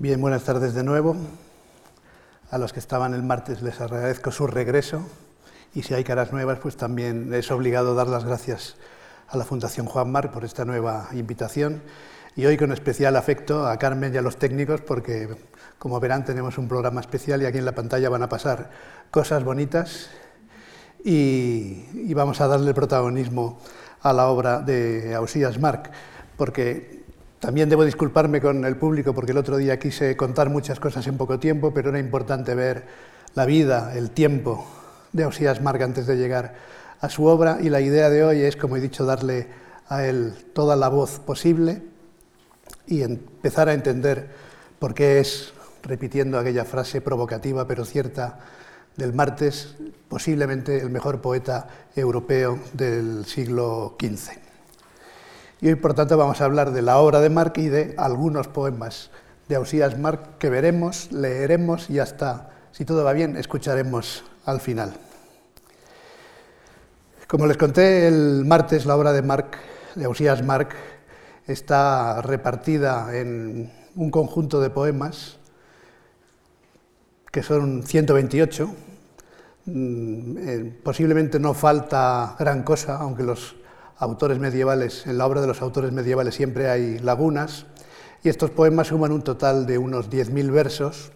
Bien, buenas tardes de nuevo. A los que estaban el martes les agradezco su regreso y si hay caras nuevas, pues también es obligado dar las gracias a la Fundación Juan Mar por esta nueva invitación y hoy con especial afecto a Carmen y a los técnicos porque, como verán, tenemos un programa especial y aquí en la pantalla van a pasar cosas bonitas y, vamos a darle protagonismo a la obra de Ausías Marc, porque también debo disculparme con el público porque el otro día quise contar muchas cosas en poco tiempo, pero era importante ver la vida, el tiempo de Osías Marc antes de llegar a su obra y la idea de hoy es, como he dicho, darle a él toda la voz posible y empezar a entender por qué es, repitiendo aquella frase provocativa pero cierta del martes, posiblemente el mejor poeta europeo del siglo XV. Y hoy, por tanto, vamos a hablar de la obra de Marc y de algunos poemas de Ausías Marc que veremos, leeremos y hasta, si todo va bien, escucharemos al final. Como les conté el martes, la obra de Marc, de Ausías Marc, está repartida en un conjunto de poemas que son 128. Mm, eh, posiblemente no falta gran cosa, aunque los autores medievales, en la obra de los autores medievales siempre hay lagunas, y estos poemas suman un total de unos 10.000 versos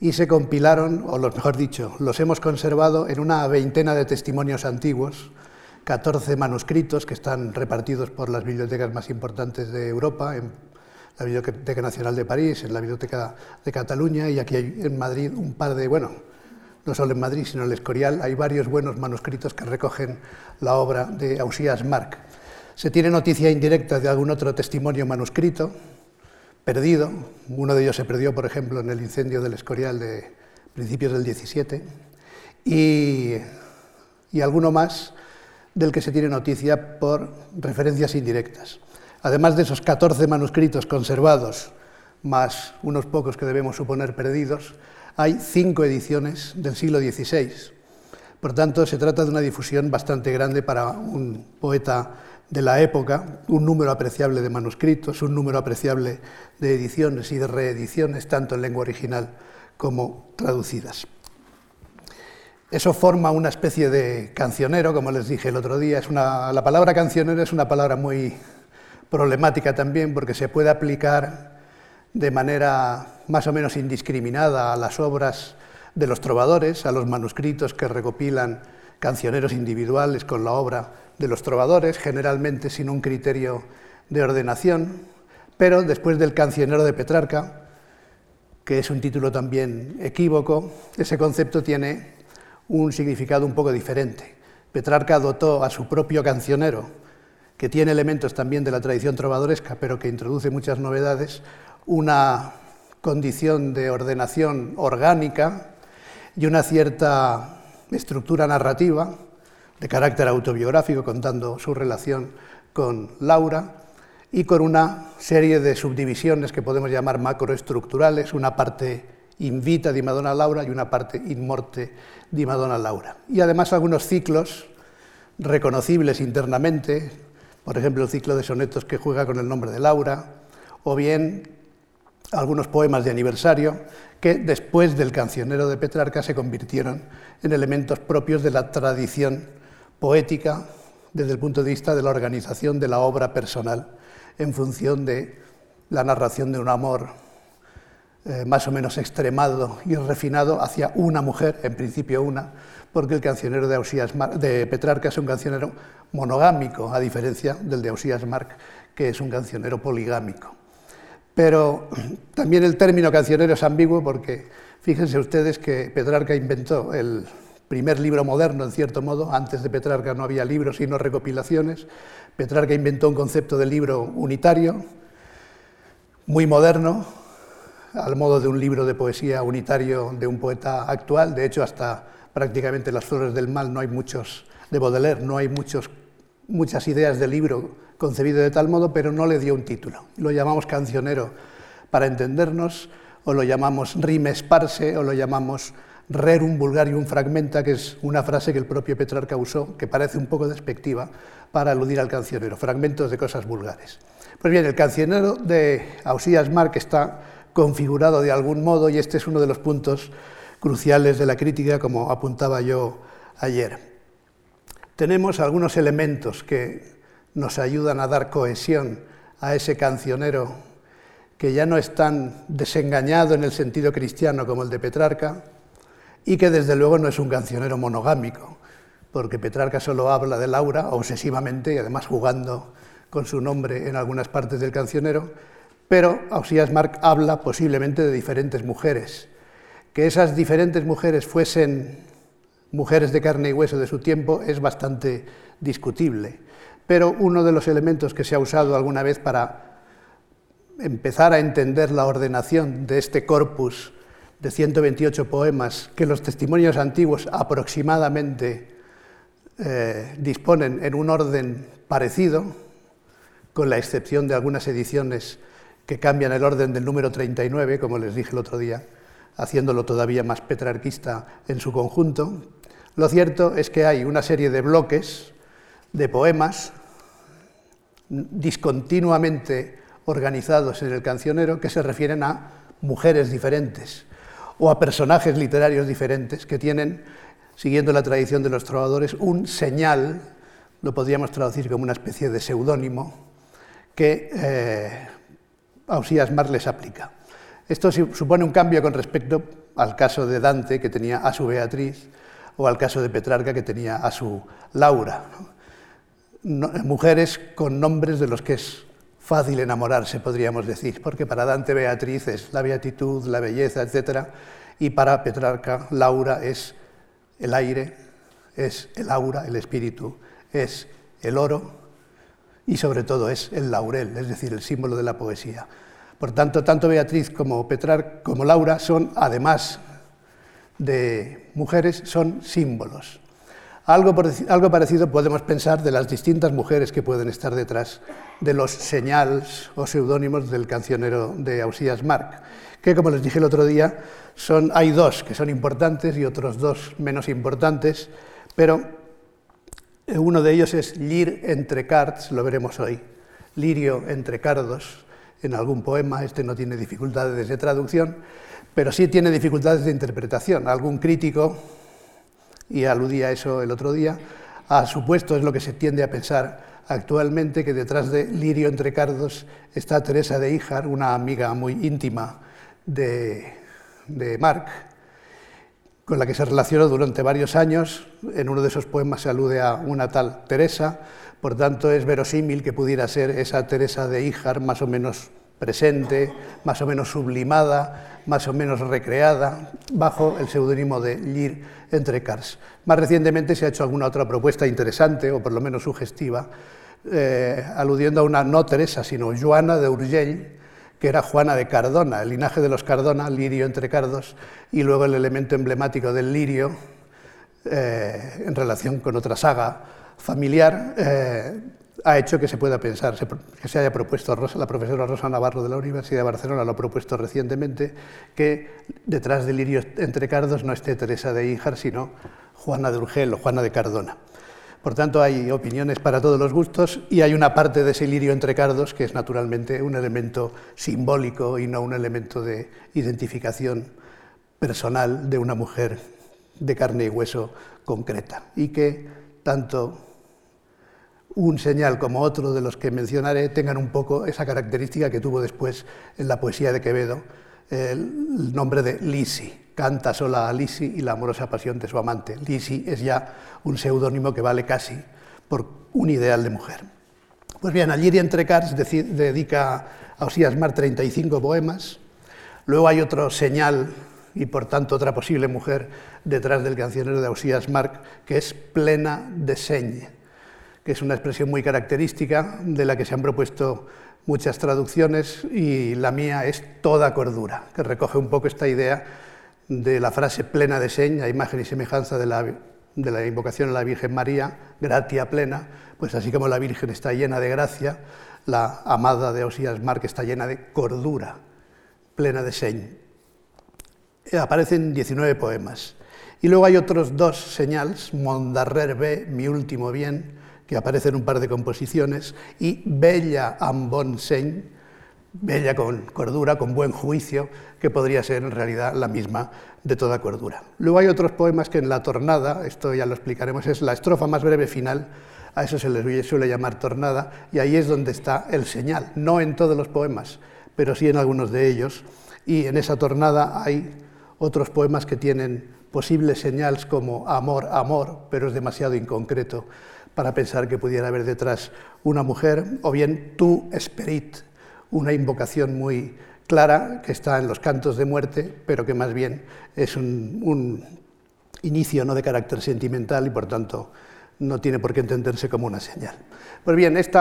y se compilaron, o lo mejor dicho, los hemos conservado en una veintena de testimonios antiguos, 14 manuscritos que están repartidos por las bibliotecas más importantes de Europa, en la Biblioteca Nacional de París, en la Biblioteca de Cataluña y aquí en Madrid un par de, bueno, no solo en Madrid, sino en el Escorial, hay varios buenos manuscritos que recogen la obra de Ausías Marc. Se tiene noticia indirecta de algún otro testimonio manuscrito perdido. Uno de ellos se perdió, por ejemplo, en el incendio del Escorial de principios del 17. Y, y alguno más del que se tiene noticia por referencias indirectas. Además de esos 14 manuscritos conservados, más unos pocos que debemos suponer perdidos, hay cinco ediciones del siglo XVI. Por tanto, se trata de una difusión bastante grande para un poeta de la época, un número apreciable de manuscritos, un número apreciable de ediciones y de reediciones, tanto en lengua original como traducidas. Eso forma una especie de cancionero, como les dije el otro día. Es la palabra cancionero es una palabra muy problemática también porque se puede aplicar de manera más o menos indiscriminada a las obras de los trovadores, a los manuscritos que recopilan cancioneros individuales con la obra de los trovadores, generalmente sin un criterio de ordenación, pero después del cancionero de Petrarca, que es un título también equívoco, ese concepto tiene un significado un poco diferente. Petrarca dotó a su propio cancionero, que tiene elementos también de la tradición trovadoresca, pero que introduce muchas novedades, una condición de ordenación orgánica y una cierta estructura narrativa de carácter autobiográfico, contando su relación con Laura, y con una serie de subdivisiones que podemos llamar macroestructurales, una parte invita di Madonna Laura y una parte in morte di Madonna Laura. Y además algunos ciclos reconocibles internamente, por ejemplo el ciclo de sonetos que juega con el nombre de Laura, o bien algunos poemas de aniversario que después del cancionero de Petrarca se convirtieron en elementos propios de la tradición poética desde el punto de vista de la organización de la obra personal en función de la narración de un amor eh, más o menos extremado y refinado hacia una mujer, en principio una, porque el cancionero de, de Petrarca es un cancionero monogámico, a diferencia del de Ausías Marc, que es un cancionero poligámico. Pero también el término cancionero es ambiguo porque fíjense ustedes que Petrarca inventó el primer libro moderno, en cierto modo. Antes de Petrarca no había libros, sino recopilaciones. Petrarca inventó un concepto de libro unitario, muy moderno, al modo de un libro de poesía unitario de un poeta actual. De hecho, hasta prácticamente Las Flores del Mal no hay muchos, de Baudelaire, no hay muchos, muchas ideas de libro concebido de tal modo, pero no le dio un título. Lo llamamos cancionero para entendernos, o lo llamamos rime sparse, o lo llamamos rerum vulgarium fragmenta, que es una frase que el propio Petrarca usó, que parece un poco despectiva, para aludir al cancionero, fragmentos de cosas vulgares. Pues bien, el cancionero de Ausías Marc está configurado de algún modo y este es uno de los puntos cruciales de la crítica, como apuntaba yo ayer. Tenemos algunos elementos que nos ayudan a dar cohesión a ese cancionero que ya no es tan desengañado en el sentido cristiano como el de Petrarca y que desde luego no es un cancionero monogámico, porque Petrarca solo habla de Laura obsesivamente y además jugando con su nombre en algunas partes del cancionero, pero Ausías Marc habla posiblemente de diferentes mujeres. Que esas diferentes mujeres fuesen mujeres de carne y hueso de su tiempo es bastante discutible, pero uno de los elementos que se ha usado alguna vez para empezar a entender la ordenación de este corpus de 128 poemas que los testimonios antiguos aproximadamente eh, disponen en un orden parecido, con la excepción de algunas ediciones que cambian el orden del número 39, como les dije el otro día, haciéndolo todavía más petrarquista en su conjunto. Lo cierto es que hay una serie de bloques de poemas discontinuamente organizados en el cancionero que se refieren a mujeres diferentes o a personajes literarios diferentes que tienen, siguiendo la tradición de los trovadores, un señal, lo podríamos traducir como una especie de seudónimo, que eh, Ausías Mar les aplica. Esto supone un cambio con respecto al caso de Dante, que tenía a su Beatriz, o al caso de Petrarca, que tenía a su Laura. Mujeres con nombres de los que es fácil enamorarse, podríamos decir, porque para Dante Beatriz es la beatitud, la belleza, etc. Y para Petrarca Laura es el aire, es el aura, el espíritu, es el oro y sobre todo es el laurel, es decir, el símbolo de la poesía. Por tanto, tanto Beatriz como Petrarca como Laura son, además de mujeres, son símbolos. Algo, parecido podemos pensar de las distintas mujeres que pueden estar detrás de los señales o seudónimos del cancionero de Ausías Marc, que como les dije el otro día, son, hay dos que son importantes y otros dos menos importantes, pero uno de ellos es Lir entre cards, lo veremos hoy, lirio entre cardos, en algún poema, este no tiene dificultades de traducción, pero sí tiene dificultades de interpretación. Algún crítico y aludía a eso el otro día, ha supuesto, es lo que se tiende a pensar actualmente, que detrás de Lirio entre Cardos está Teresa de Híjar, una amiga muy íntima de, de con la que se relacionó durante varios años. En uno de esos poemas se alude a una tal Teresa, por tanto es verosímil que pudiera ser esa Teresa de Híjar más o menos presente, más o menos sublimada, más o menos recreada, bajo el seudónimo de Lir Entrecars. Más recientemente se ha hecho alguna otra propuesta interesante, o por lo menos sugestiva, eh, aludiendo a una no Teresa, sino Joana de Urgell, que era Juana de Cardona, el linaje de los Cardona, lirio entre cardos, y luego el elemento emblemático del lirio, eh, en relación con otra saga familiar, eh, ha hecho que se pueda pensar, que se haya propuesto, la profesora Rosa Navarro de la Universidad de Barcelona lo ha propuesto recientemente, que detrás del lirio entre cardos no esté Teresa de Híjar, sino Juana de Urgel o Juana de Cardona. Por tanto, hay opiniones para todos los gustos y hay una parte de ese lirio entre cardos que es naturalmente un elemento simbólico y no un elemento de identificación personal de una mujer de carne y hueso concreta y que tanto un señal como otro de los que mencionaré tengan un poco esa característica que tuvo después en la poesía de Quevedo, el nombre de Lisi. Canta sola a Lisi y la amorosa pasión de su amante. Lisi es ya un seudónimo que vale casi por un ideal de mujer. Pues bien, Algiri Entrecars dedica a Osías Mar 35 poemas. Luego hay otro señal y por tanto otra posible mujer detrás del cancionero de Osías Marc, que es plena de señe que es una expresión muy característica de la que se han propuesto muchas traducciones y la mía es toda cordura, que recoge un poco esta idea de la frase plena de seña, imagen y semejanza de la, invocación a la Virgen María, gratia plena, pues así como la Virgen está llena de gracia, la amada de Osías Mar que está llena de cordura, plena de seña. Aparecen 19 poemas. Y luego hay otros dos señales, Mondarrer B, mi último bien, que aparece en un par de composiciones, y Bella amb bon bella con cordura, con buen juicio, que podría ser en realidad la misma de toda cordura. Luego hay otros poemas que en la tornada, esto ya lo explicaremos, es la estrofa más breve final, a eso se les suele llamar tornada, y ahí es donde está el señal, no en todos los poemas, pero sí en algunos de ellos, y en esa tornada hay otros poemas que tienen posibles señales como amor, amor, pero es demasiado inconcreto para pensar que pudiera haber detrás una mujer, o bien tu esperit, una invocación muy clara que está en los cantos de muerte, pero que más bien es un, inicio no de carácter sentimental y por tanto no tiene por qué entenderse como una señal. Pues bien, este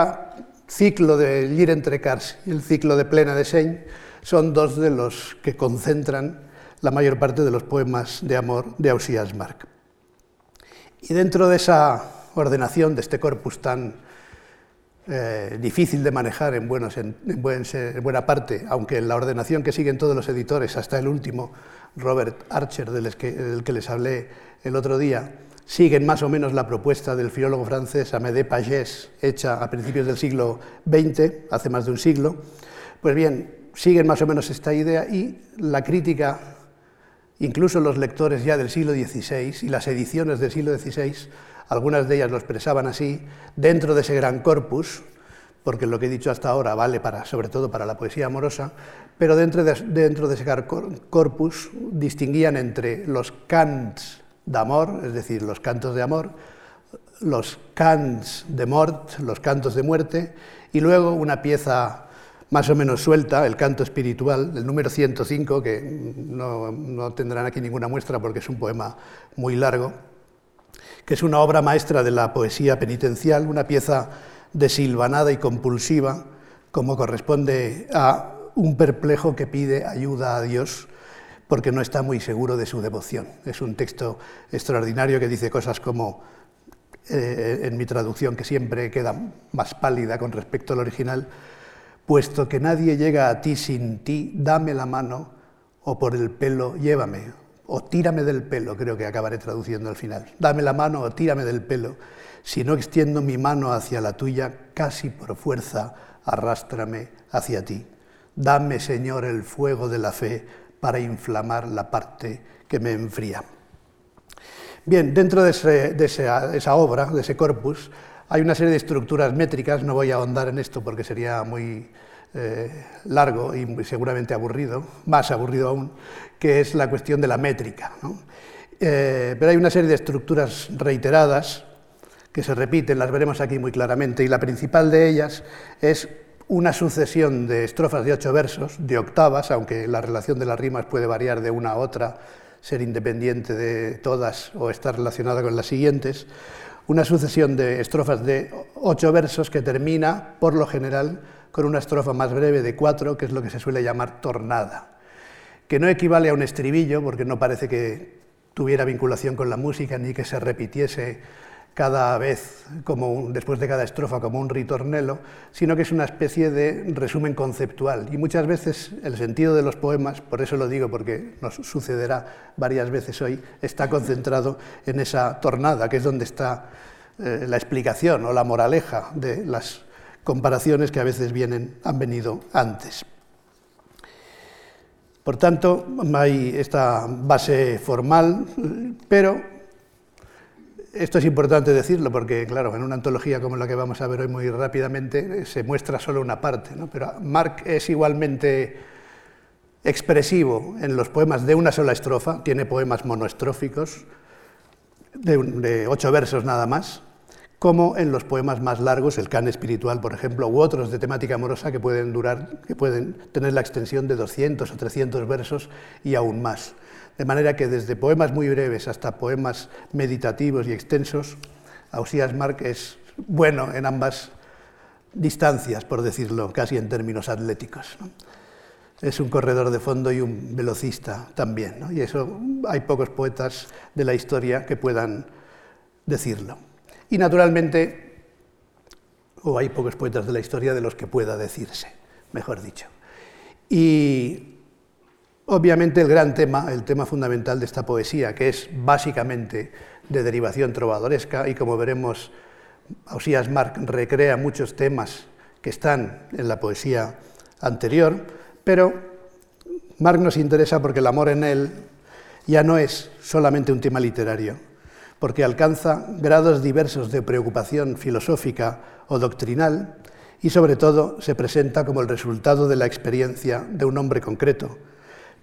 ciclo de Lire entre Cars y el ciclo de Plena de son dos de los que concentran la mayor parte de los poemas de amor de Ausías Marc. Y dentro de esa ordenación, de este corpus tan eh, difícil de manejar en, buena parte, aunque la ordenación que siguen todos los editores, hasta el último, Robert Archer, del que, del que les hablé el otro día, siguen más o menos la propuesta del filólogo francés Amédée Pagès, hecha a principios del siglo XX, hace más de un siglo. Pues bien, siguen más o menos esta idea y la crítica, incluso los lectores ya del siglo XVI y las ediciones del siglo XVI, algunas de ellas lo expresaban así, dentro de ese gran corpus, porque lo que he dicho hasta ahora vale para, sobre todo para la poesía amorosa, pero dentro de, dentro de ese corpus distinguían entre los cants de amor, es decir, los cantos de amor, los cants de mort, los cantos de muerte, y luego una pieza más o menos suelta, el canto espiritual, el número 105, que no, no tendrán aquí ninguna muestra porque es un poema muy largo, que es una obra maestra de la poesía penitencial, una pieza desilvanada y compulsiva, como corresponde a un perplejo que pide ayuda a Dios porque no está muy seguro de su devoción. Es un texto extraordinario que dice cosas como, eh, en mi traducción, que siempre queda más pálida con respecto al original, puesto que nadie llega a ti sin ti, dame la mano o por el pelo llévame o tírame del pelo, creo que acabaré traduciendo al final. Dame la mano o tírame del pelo. Si no extiendo mi mano hacia la tuya, casi por fuerza, arrástrame hacia ti. Dame, Señor, el fuego de la fe para inflamar la parte que me enfría. Bien, dentro de, esa, obra, de ese corpus, hay una serie de estructuras métricas, no voy a ahondar en esto porque sería muy eh, largo y seguramente aburrido, más aburrido aún, que es la cuestión de la métrica. Eh, pero hay una serie de estructuras reiteradas que se repiten, las veremos aquí muy claramente, y la principal de ellas es una sucesión de estrofas de ocho versos, de octavas, aunque la relación de las rimas puede variar de una a otra, ser independiente de todas o estar relacionada con las siguientes, una sucesión de estrofas de ocho versos que termina, por lo general, con una estrofa más breve de cuatro, que es lo que se suele llamar tornada, que no equivale a un estribillo, porque no parece que tuviera vinculación con la música ni que se repitiese cada vez, como después de cada estrofa, como un ritornelo, sino que es una especie de resumen conceptual. Y muchas veces el sentido de los poemas, por eso lo digo, porque nos sucederá varias veces hoy, está concentrado en esa tornada, que es donde está eh, la explicación o la moraleja de las comparaciones que a veces vienen, han venido antes. Por tanto, hay esta base formal, pero esto es importante decirlo porque, claro, en una antología como la que vamos a ver hoy muy rápidamente se muestra solo una parte, pero Marc es igualmente expresivo en los poemas de una sola estrofa, tiene poemas monoestróficos de ocho versos nada más, como en los poemas más largos, el can espiritual, por ejemplo, u otros de temática amorosa que pueden durar, que pueden tener la extensión de 200 o 300 versos y aún más. De manera que desde poemas muy breves hasta poemas meditativos y extensos, Ausías Marc es bueno en ambas distancias, por decirlo casi en términos atléticos. Es un corredor de fondo y un velocista también, y eso hay pocos poetas de la historia que puedan decirlo. Y naturalmente, o hay pocos poetas de la historia de los que pueda decirse, mejor dicho. Y obviamente el gran tema, el tema fundamental de esta poesía, que es básicamente de derivación trovadoresca, y como veremos, Ausías Marc recrea muchos temas que están en la poesía anterior, pero Marc nos interesa porque el amor en él ya no es solamente un tema literario, porque alcanza grados diversos de preocupación filosófica o doctrinal y sobre todo se presenta como el resultado de la experiencia de un hombre concreto,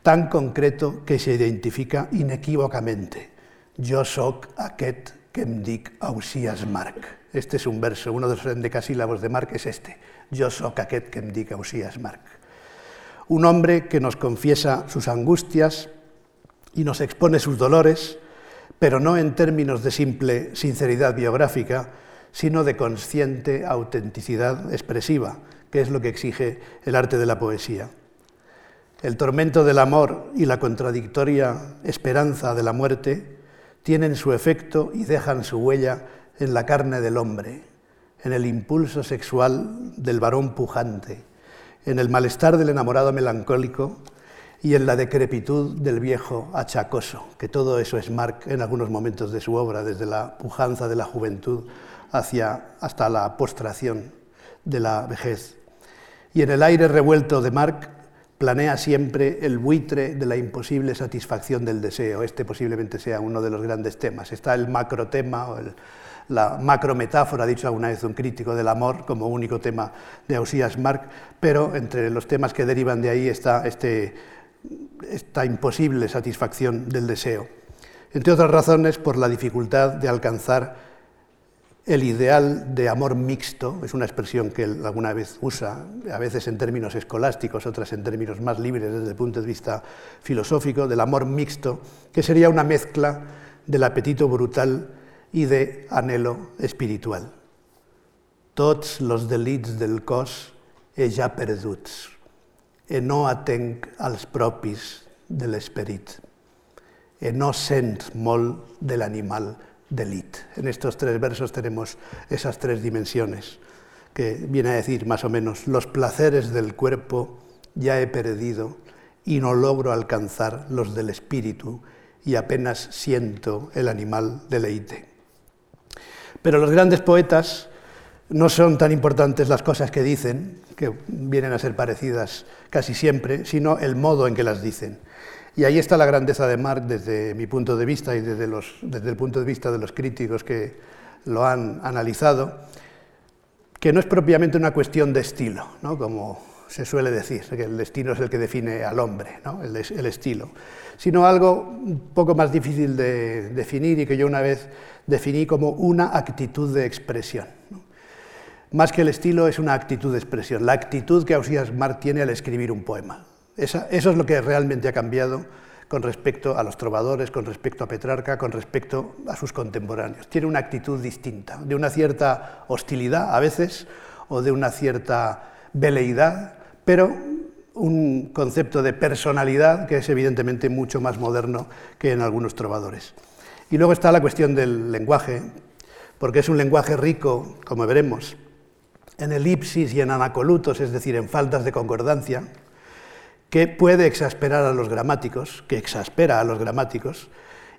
tan concreto que se identifica inequívocamente. Yo soc aquest que dic Ausias Marc. Este es un verso, uno de los endecasílabos de Marc es este. Yo soc aquest que dic Ausias Marc. Un hombre que nos confiesa sus angustias y nos expone sus dolores, pero no en términos de simple sinceridad biográfica, sino de consciente autenticidad expresiva, que es lo que exige el arte de la poesía. El tormento del amor y la contradictoria esperanza de la muerte tienen su efecto y dejan su huella en la carne del hombre, en el impulso sexual del varón pujante, en el malestar del enamorado melancólico y en la decrepitud del viejo achacoso, que todo eso es Marc en algunos momentos de su obra, desde la pujanza de la juventud hacia, hasta la postración de la vejez. Y en el aire revuelto de Marc planea siempre el buitre de la imposible satisfacción del deseo. Este posiblemente sea uno de los grandes temas. Está el macrotema o la macrometáfora, ha dicho alguna vez un crítico del amor, como único tema de Ausías Marc, pero entre los temas que derivan de ahí está este, esta imposible satisfacción del deseo. Entre otras razones, por la dificultad de alcanzar el ideal de amor mixto es una expresión que él alguna vez usa, a veces en términos escolásticos, otras en términos más libres desde el punto de vista filosófico, del amor mixto, que sería una mezcla del apetito brutal y de anhelo espiritual. Tots los delits del cos ja perduts, e no atenc als propis de l'esperit, e no sent molt de l'animal delit. En estos tres versos tenemos esas tres dimensiones, que viene a decir más o menos, los placeres del cuerpo ya he perdido y no logro alcanzar los del espíritu y apenas siento el animal deleite. Pero los grandes poetas no son tan importantes las cosas que dicen, que vienen a ser parecidas casi siempre, sino el modo en que las dicen. Y ahí está la grandeza de Marc desde mi punto de vista y desde, el punto de vista de los críticos que lo han analizado, que no es propiamente una cuestión de estilo, como se suele decir, que el destino es el que define al hombre, el, estilo, sino algo un poco más difícil de definir y que yo una vez definí como una actitud de expresión. Más que el estilo es una actitud de expresión, la actitud que Ausías Marc tiene al escribir un poema eso es lo que realmente ha cambiado con respecto a los trovadores, con respecto a Petrarca, con respecto a sus contemporáneos. Tiene una actitud distinta, de una cierta hostilidad a veces o de una cierta veleidad, pero un concepto de personalidad que es evidentemente mucho más moderno que en algunos trovadores. Y luego está la cuestión del lenguaje, porque es un lenguaje rico, como veremos, en elipsis y en anacolutos, es decir, en faltas de concordancia, que puede exasperar a los gramáticos, que exaspera a los gramáticos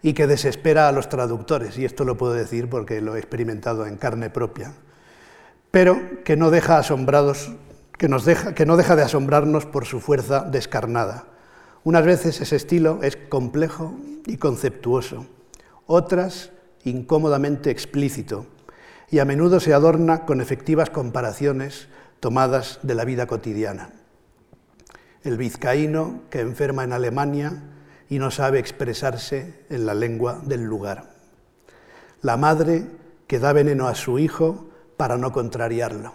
y que desespera a los traductores, y esto lo puedo decir porque lo he experimentado en carne propia, pero que no deja asombrados, que, nos deja, que no deja de asombrarnos por su fuerza descarnada. Unas veces ese estilo es complejo y conceptuoso, otras incómodamente explícito, y a menudo se adorna con efectivas comparaciones tomadas de la vida cotidiana el vizcaíno que enferma en Alemania y no sabe expresarse en la lengua del lugar. La madre que da veneno a su hijo para no contrariarlo,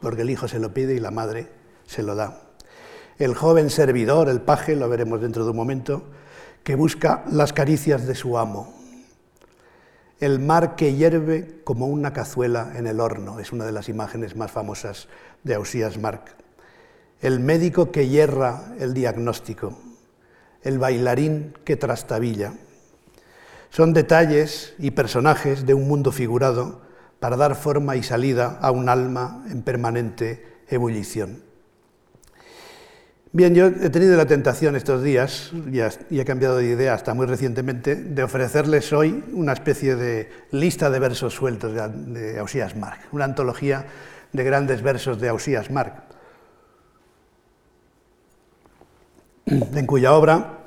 porque el hijo se lo pide y la madre se lo da. El joven servidor, el paje, lo veremos dentro de un momento, que busca las caricias de su amo. El mar que hierve como una cazuela en el horno, es una de las imágenes más famosas de Ausías Marc el médico que hierra el diagnóstico, el bailarín que trastabilla. Son detalles y personajes de un mundo figurado para dar forma y salida a un alma en permanente ebullición. Bien, yo he tenido la tentación estos días, y he cambiado de idea hasta muy recientemente, de ofrecerles hoy una especie de lista de versos sueltos de Ausías Mark, una antología de grandes versos de Ausías Mark, en cuya obra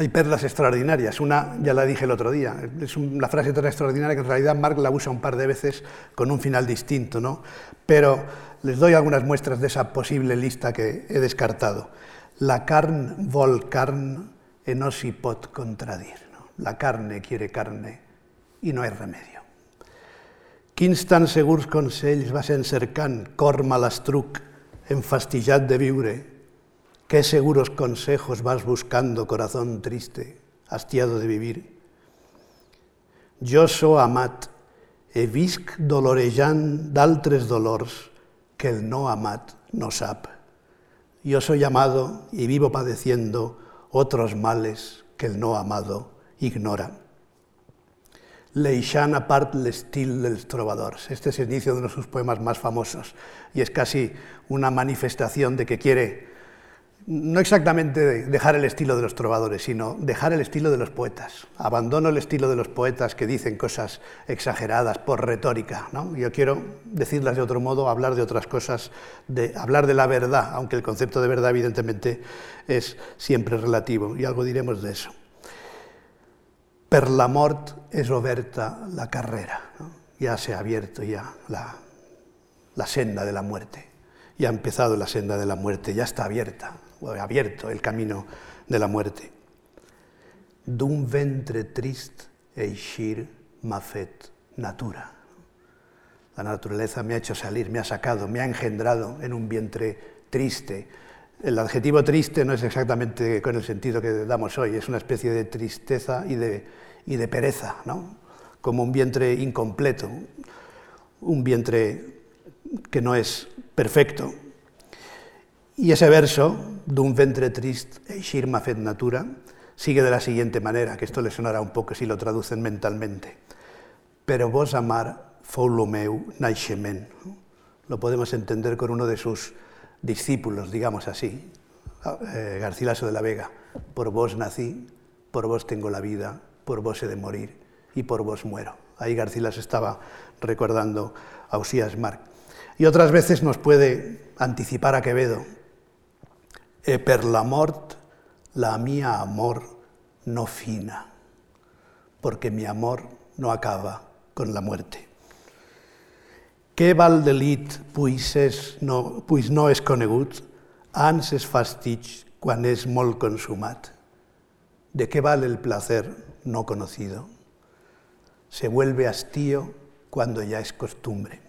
hay perlas extraordinarias. Una, ya la dije el otro día, es la frase tan extraordinaria que en realidad Marx la usa un par de veces con un final distinto, ¿no? Pero les doy algunas muestras de esa posible lista que he descartado. La carne vol carn e no si pot contradir. La carne quiere carne i no hay remedio. Quins tan segurs consells vas encercant, cor malastruc, enfastillat de viure, qué seguros consejos vas buscando, corazón triste, hastiado de vivir. Jo so amat, e visc dolorejant d'altres dolors que el no amat no sap. Yo soy amado y vivo padeciendo otros males que el no amado ignora. Leixant apart l'estil dels trovadors. Este es el inicio de uno de sus poemas más famosos y es casi una manifestación de que quiere no exactamente dejar el estilo de los trovadores, sino dejar el estilo de los poetas. Abandono el estilo de los poetas que dicen cosas exageradas por retórica. ¿no? Yo quiero decirlas de otro modo, hablar de otras cosas, de, hablar de la verdad, aunque el concepto de verdad evidentemente es siempre relativo, y algo diremos de eso. Per la mort es oberta la carrera. Ya se ha abierto ya la, la senda de la muerte. Ya ha empezado la senda de la muerte, ya está abierta abierto el camino de la muerte. D'un ventre trist eixir m'ha fet natura. La naturaleza me ha hecho salir, me ha sacado, me ha engendrado en un vientre triste. El adjetivo triste no es exactamente con el sentido que damos hoy, es una especie de tristeza y de, y de pereza, ¿no? como un vientre incompleto, un vientre que no es perfecto, y ese verso, d'un ventre trist, eixir m'ha fet natura, sigue de la siguiente manera, que esto le sonará un poco si lo traducen mentalmente. Pero vos amar fou lo. Lo podemos entender con uno de sus discípulos, digamos así, eh, Garcilaso de la Vega. Por vos nací, por vos tengo la vida, por vos he de morir y por vos muero. Ahí Garcilaso estaba recordando a Usías Marc. Y otras veces nos puede anticipar a Quevedo, e per la mort la mia amor no fina, porque mi amor no acaba con la muerte. Què val delit, pues, és no, pues no és conegut, ans es fastig quan és molt consumat. ¿De qué vale el placer no conocido? Se vuelve hastío cuando ya es costumbre.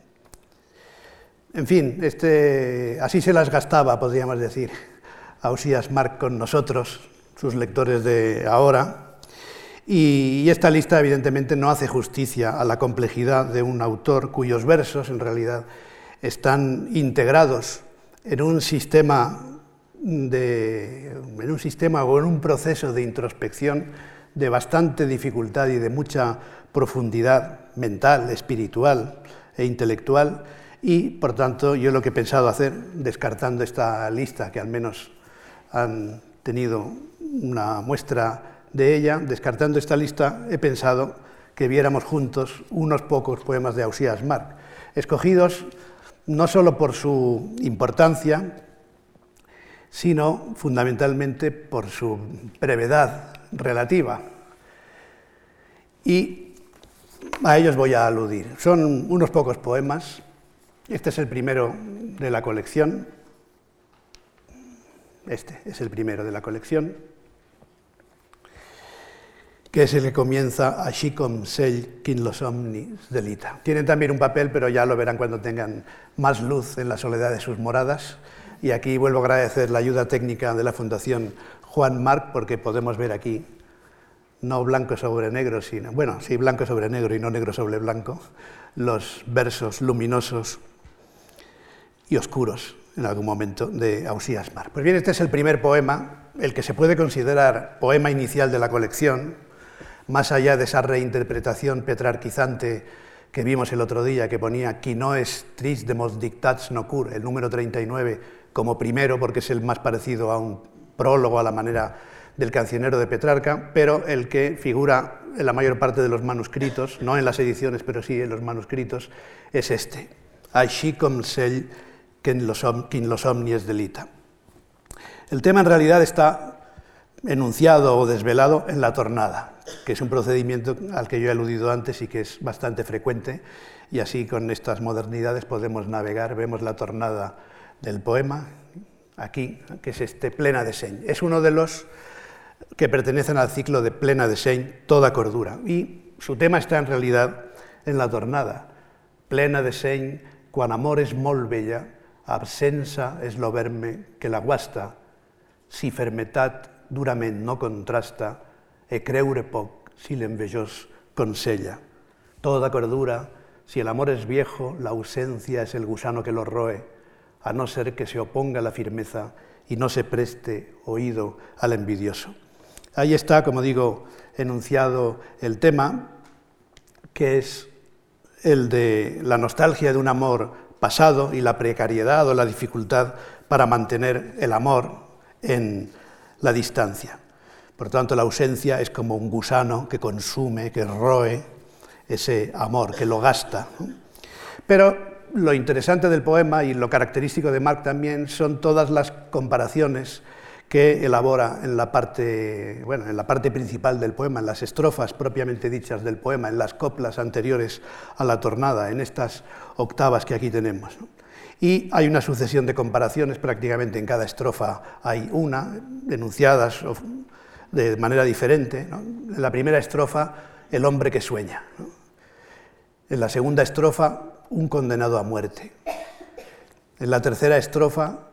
En fin, este, así se las gastaba, podríamos decir. Ausías Marc con nosotros, sus lectores de ahora. Y, esta lista evidentemente no hace justicia a la complejidad de un autor cuyos versos en realidad están integrados en un sistema en un sistema o en un proceso de introspección de bastante dificultad y de mucha profundidad mental, espiritual e intelectual y por tanto yo lo que he pensado hacer, descartando esta lista que al menos han tenido una muestra de ella. Descartando esta lista, he pensado que viéramos juntos unos pocos poemas de Ausías Marc, escogidos no solo por su importancia, sino fundamentalmente por su brevedad relativa. Y a ellos voy a aludir. Son unos pocos poemas. Este es el primero de la colección, este es el primero de la colección, que es el que comienza Així com sell quin los omnis delita. Tienen también un papel, pero ya lo verán cuando tengan más luz en la soledad de sus moradas. Y aquí vuelvo a agradecer la ayuda técnica de la Fundación Juan Marc, porque podemos ver aquí no blanco sobre negro, sino, bueno, sí, blanco sobre negro y no negro sobre blanco, los versos luminosos y oscuros en algún momento de Ausías Mar. Pues bien, este es el primer poema, el que se puede considerar poema inicial de la colección, más allá de esa reinterpretación petrarquizante que vimos el otro día, que ponía qui no es trist de mos dictats no cur, el número 39, como primero, porque es el más parecido a un prólogo a la manera del cancionero de Petrarca, pero el que figura en la mayor parte de los manuscritos, no en las ediciones, pero sí en los manuscritos, es este. Així com sell quien los, omnies delita. El tema en realidad está enunciado o desvelado en la tornada, que es un procedimiento al que yo he aludido antes y que es bastante frecuente, y así con estas modernidades podemos navegar, vemos la tornada del poema, aquí, que es este plena de señ. Es uno de los que pertenecen al ciclo de plena de señ, toda cordura, y su tema está en realidad en la tornada, plena de señ, quan amor és molt bella, absença és lo verme que la guasta, si fermetat durament no contrasta, e creure poc si l'envejós consella. Toda cordura, si el amor es viejo, la ausencia es el gusano que lo roe, a no ser que se oponga la firmeza y no se preste oído al envidioso. Ahí está, como digo, enunciado el tema, que es el de la nostalgia de un amor pasado y la precariedad o la dificultad para mantener el amor en la distancia. Por tanto, la ausencia es como un gusano que consume, que roe ese amor, que lo gasta. Pero lo interesante del poema y lo característico de Marc también son todas las comparaciones que elabora en la parte, bueno, en la parte principal del poema, en las estrofas propiamente dichas del poema, en las coplas anteriores a la tornada, en estas octavas que aquí tenemos. Y hay una sucesión de comparaciones, prácticamente en cada estrofa hay una, denunciadas de manera diferente. En la primera estrofa, el hombre que sueña. En la segunda estrofa, un condenado a muerte. En la tercera estrofa,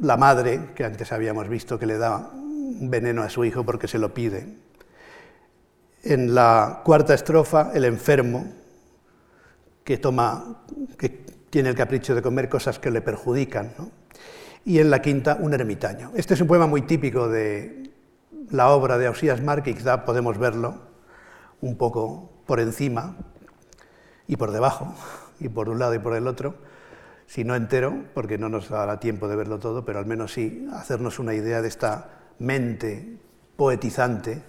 la madre, que antes habíamos visto que le da veneno a su hijo porque se lo pide. En la cuarta estrofa, el enfermo, que toma, que tiene el capricho de comer cosas que le perjudican. Y en la quinta, un ermitaño. Este es un poema muy típico de la obra de Ausías Marc y quizá podemos verlo un poco por encima y por debajo, y por un lado y por el otro, si no entero, porque no nos dará tiempo de verlo todo, pero al menos sí hacernos una idea de esta mente poetizante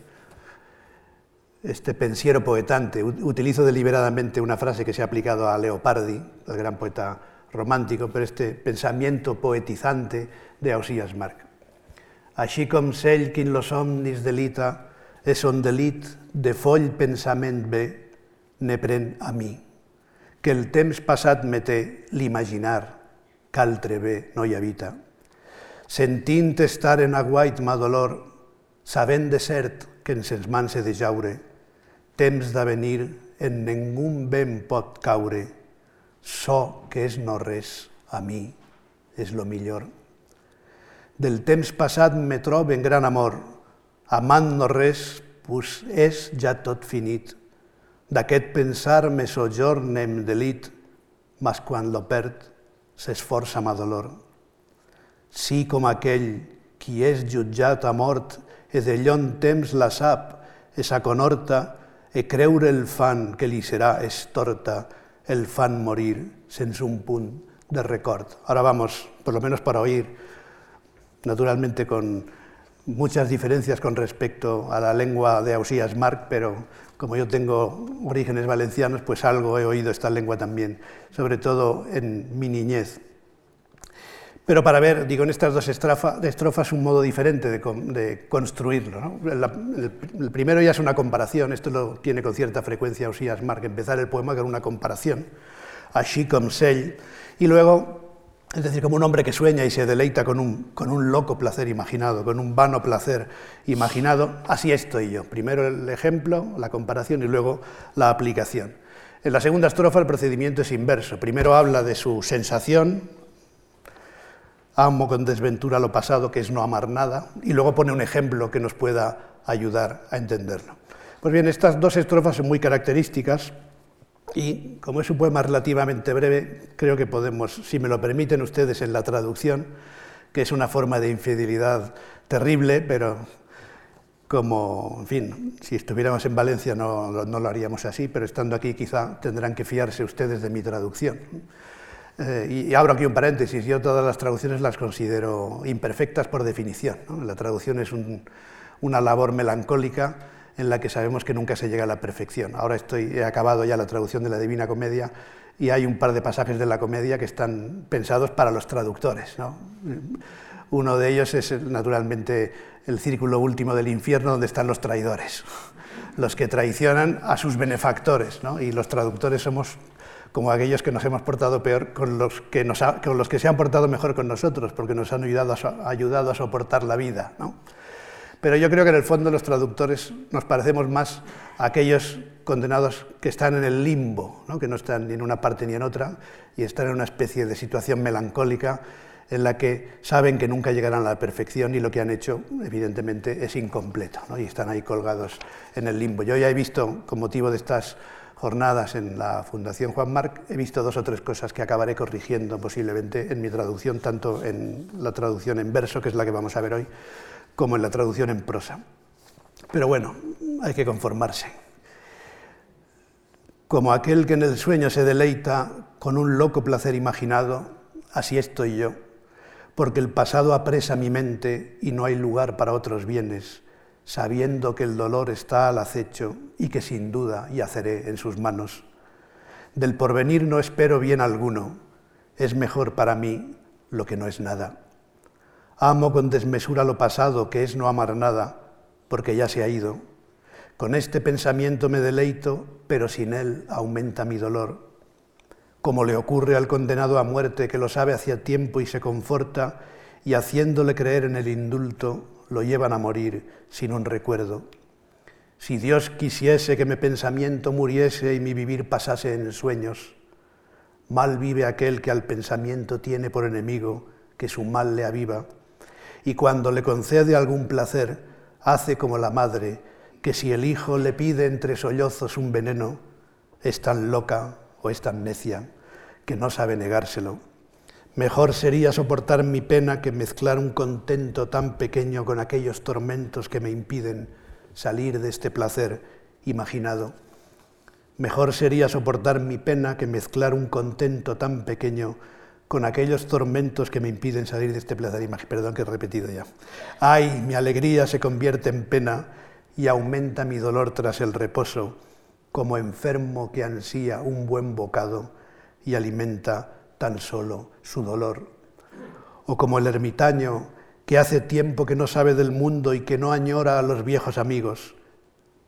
este pensiero poetante. Utilizo deliberadamente una frase que se ha aplicado a Leopardi, el gran poeta romántico, pero este pensamiento poetizante de Ausías Marc. Així com cell quin los omnis delita, és on delit de foll pensament bé, ne pren a mi. Que el temps passat me té l'imaginar, qu'altre bé no hi habita. Sentint estar en aguait ma dolor, sabent de cert que en ses mans he de jaure, temps d'avenir en ningú vent pot caure, so que és no res, a mi és lo millor. Del temps passat me trobo en gran amor, amant no res, pues és ja tot finit. D'aquest pensar me sojorn em delit, mas quan lo perd s'esforça ma dolor. Sí com aquell qui és jutjat a mort e de llon temps la sap, esa conorta, e creure el fan que li serà estorta, el fan morir sense un punt de record. Ahora vamos, por lo menos para oír, naturalmente con muchas diferencias con respecto a la lengua de Ausías Marc, pero como yo tengo orígenes valencianos, pues algo he oído esta lengua también, sobre todo en mi niñez. Pero para ver, digo, en estas dos estrofas un modo diferente de, construirlo. El, primero ya es una comparación, esto lo tiene con cierta frecuencia Osías Marc, empezar el poema con una comparación, así como sell, y luego, es decir, como un hombre que sueña y se deleita con un, con un loco placer imaginado, con un vano placer imaginado, así estoy yo. Primero el ejemplo, la comparación y luego la aplicación. En la segunda estrofa el procedimiento es inverso. Primero habla de su sensación, amo con desventura lo pasado, que es no amar nada, y luego pone un ejemplo que nos pueda ayudar a entenderlo. Pues bien, estas dos estrofas son muy características y como es un poema relativamente breve, creo que podemos, si me lo permiten ustedes en la traducción, que es una forma de infidelidad terrible, pero como, en fin, si estuviéramos en Valencia no, no lo haríamos así, pero estando aquí quizá tendrán que fiarse ustedes de mi traducción. Eh, y, abro aquí un paréntesis, yo todas las traducciones las considero imperfectas por definición. La traducción es una labor melancólica en la que sabemos que nunca se llega a la perfección. Ahora estoy, he acabado ya la traducción de la Divina Comedia y hay un par de pasajes de la comedia que están pensados para los traductores. Uno de ellos es naturalmente el círculo último del infierno donde están los traidores, los que traicionan a sus benefactores, y los traductores somos como aquellos que nos hemos portado peor con los que, se han portado mejor con nosotros, porque nos han ayudado a soportar la vida. Pero yo creo que en el fondo los traductores nos parecemos más a aquellos condenados que están en el limbo, que no están ni en una parte ni en otra, y están en una especie de situación melancólica en la que saben que nunca llegarán a la perfección y lo que han hecho, evidentemente, es incompleto, y están ahí colgados en el limbo. Yo ya he visto, con motivo de estas jornadas en la Fundación Juan Marc, he visto dos o tres cosas que acabaré corrigiendo posiblemente en mi traducción, tanto en la traducción en verso, que es la que vamos a ver hoy, como en la traducción en prosa. Pero bueno, hay que conformarse. Como aquel que en el sueño se deleita con un loco placer imaginado, así estoy yo, porque el pasado apresa mi mente y no hay lugar para otros bienes sabiendo que el dolor está al acecho y que sin duda yaceré en sus manos. Del porvenir no espero bien alguno, es mejor para mí lo que no es nada. Amo con desmesura lo pasado, que es no amar nada, porque ya se ha ido. Con este pensamiento me deleito, pero sin él aumenta mi dolor. Como le ocurre al condenado a muerte que lo sabe hacía tiempo y se conforta, y haciéndole creer en el indulto, lo llevan a morir sin un recuerdo. Si Dios quisiese que mi pensamiento muriese y mi vivir pasase en sueños, mal vive aquel que al pensamiento tiene por enemigo, que su mal le aviva, y cuando le concede algún placer, hace como la madre, que si el hijo le pide entre sollozos un veneno, es tan loca o es tan necia que no sabe negárselo. Mejor sería soportar mi pena que mezclar un contento tan pequeño con aquellos tormentos que me impiden salir de este placer imaginado. Mejor sería soportar mi pena que mezclar un contento tan pequeño con aquellos tormentos que me impiden salir de este placer. Perdón que he repetido ya. Ay, mi alegría se convierte en pena y aumenta mi dolor tras el reposo, como enfermo que ansía un buen bocado y alimenta tan solo su dolor. O como el ermitaño que hace tiempo que no sabe del mundo y que no añora a los viejos amigos,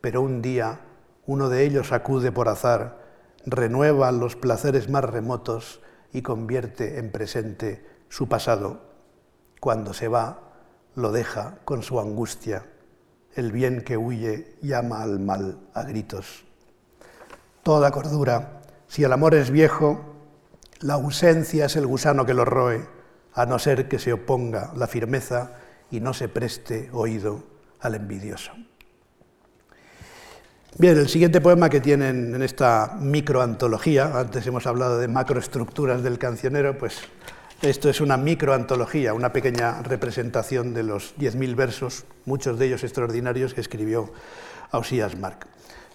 pero un día uno de ellos acude por azar, renueva los placeres más remotos y convierte en presente su pasado. Cuando se va, lo deja con su angustia. El bien que huye llama al mal a gritos. Toda cordura, si el amor es viejo, la ausencia es el gusano que lo roe, a no ser que se oponga la firmeza y no se preste oído al envidioso. Bien, el siguiente poema que tienen en esta microantología, antes hemos hablado de macroestructuras del cancionero, pues esto es una microantología, una pequeña representación de los 10.000 versos, muchos de ellos extraordinarios, que escribió Ausías Marc.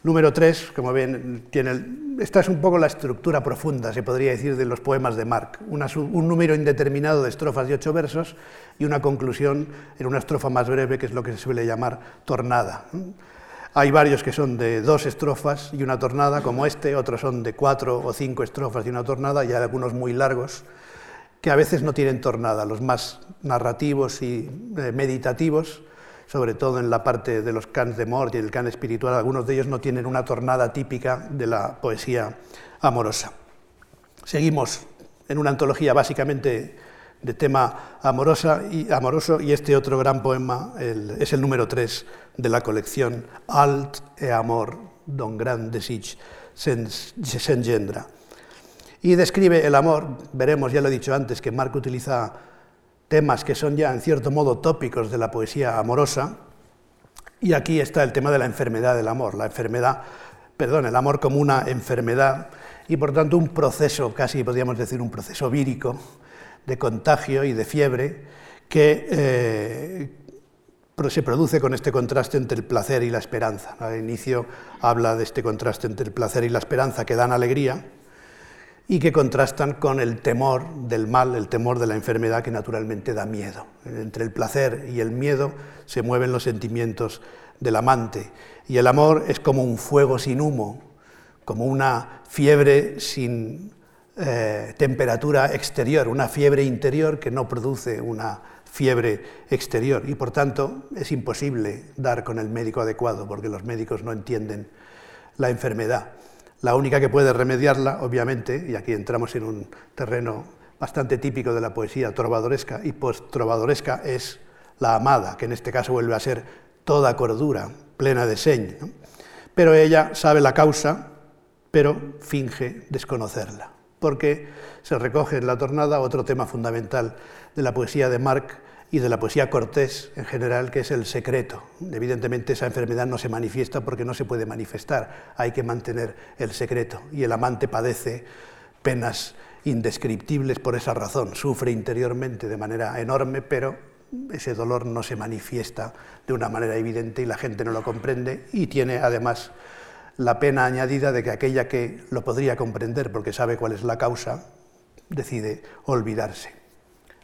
Número tres, como ven, tiene esta es un poco la estructura profunda, se podría decir, de los poemas de Marc. un número indeterminado de estrofas de ocho versos y una conclusión en una estrofa más breve, que es lo que se suele llamar tornada. Hay varios que son de dos estrofas y una tornada, como este, otros son de cuatro o cinco estrofas y una tornada, y hay algunos muy largos que a veces no tienen tornada, los más narrativos y eh, meditativos sobre todo en la parte de los cants de mort y el can espiritual, algunos de ellos no tienen una tornada típica de la poesía amorosa. Seguimos en una antología básicamente de tema amorosa y, amoroso y este otro gran poema es el número 3 de la colección Alt e Amor, don gran desig s'engendra. Y describe el amor, veremos, ya lo he dicho antes, que Marco utiliza temas que son ya en cierto modo tópicos de la poesía amorosa. Y aquí está el tema de la enfermedad del amor, la enfermedad, perdón, el amor como una enfermedad y por tanto un proceso, casi podríamos decir un proceso vírico de contagio y de fiebre que eh, se produce con este contraste entre el placer y la esperanza. Al inicio habla de este contraste entre el placer y la esperanza que dan alegría, y que contrastan con el temor del mal, el temor de la enfermedad que naturalmente da miedo. Entre el placer y el miedo se mueven los sentimientos del amante y el amor es como un fuego sin humo, como una fiebre sin eh, temperatura exterior, una fiebre interior que no produce una fiebre exterior y por tanto es imposible dar con el médico adecuado porque los médicos no entienden la enfermedad. La única que puede remediarla, obviamente, y aquí entramos en un terreno bastante típico de la poesía trovadoresca y post-trovadoresca, es la amada, que en este caso vuelve a ser toda cordura, plena de señ. Pero ella sabe la causa, pero finge desconocerla, porque se recoge en la tornada otro tema fundamental de la poesía de Marc y de la poesía cortés en general, que es el secreto. Evidentemente esa enfermedad no se manifiesta porque no se puede manifestar, hay que mantener el secreto. Y el amante padece penas indescriptibles por esa razón, sufre interiormente de manera enorme, pero ese dolor no se manifiesta de una manera evidente y la gente no lo comprende y tiene además la pena añadida de que aquella que lo podría comprender porque sabe cuál es la causa, decide olvidarse.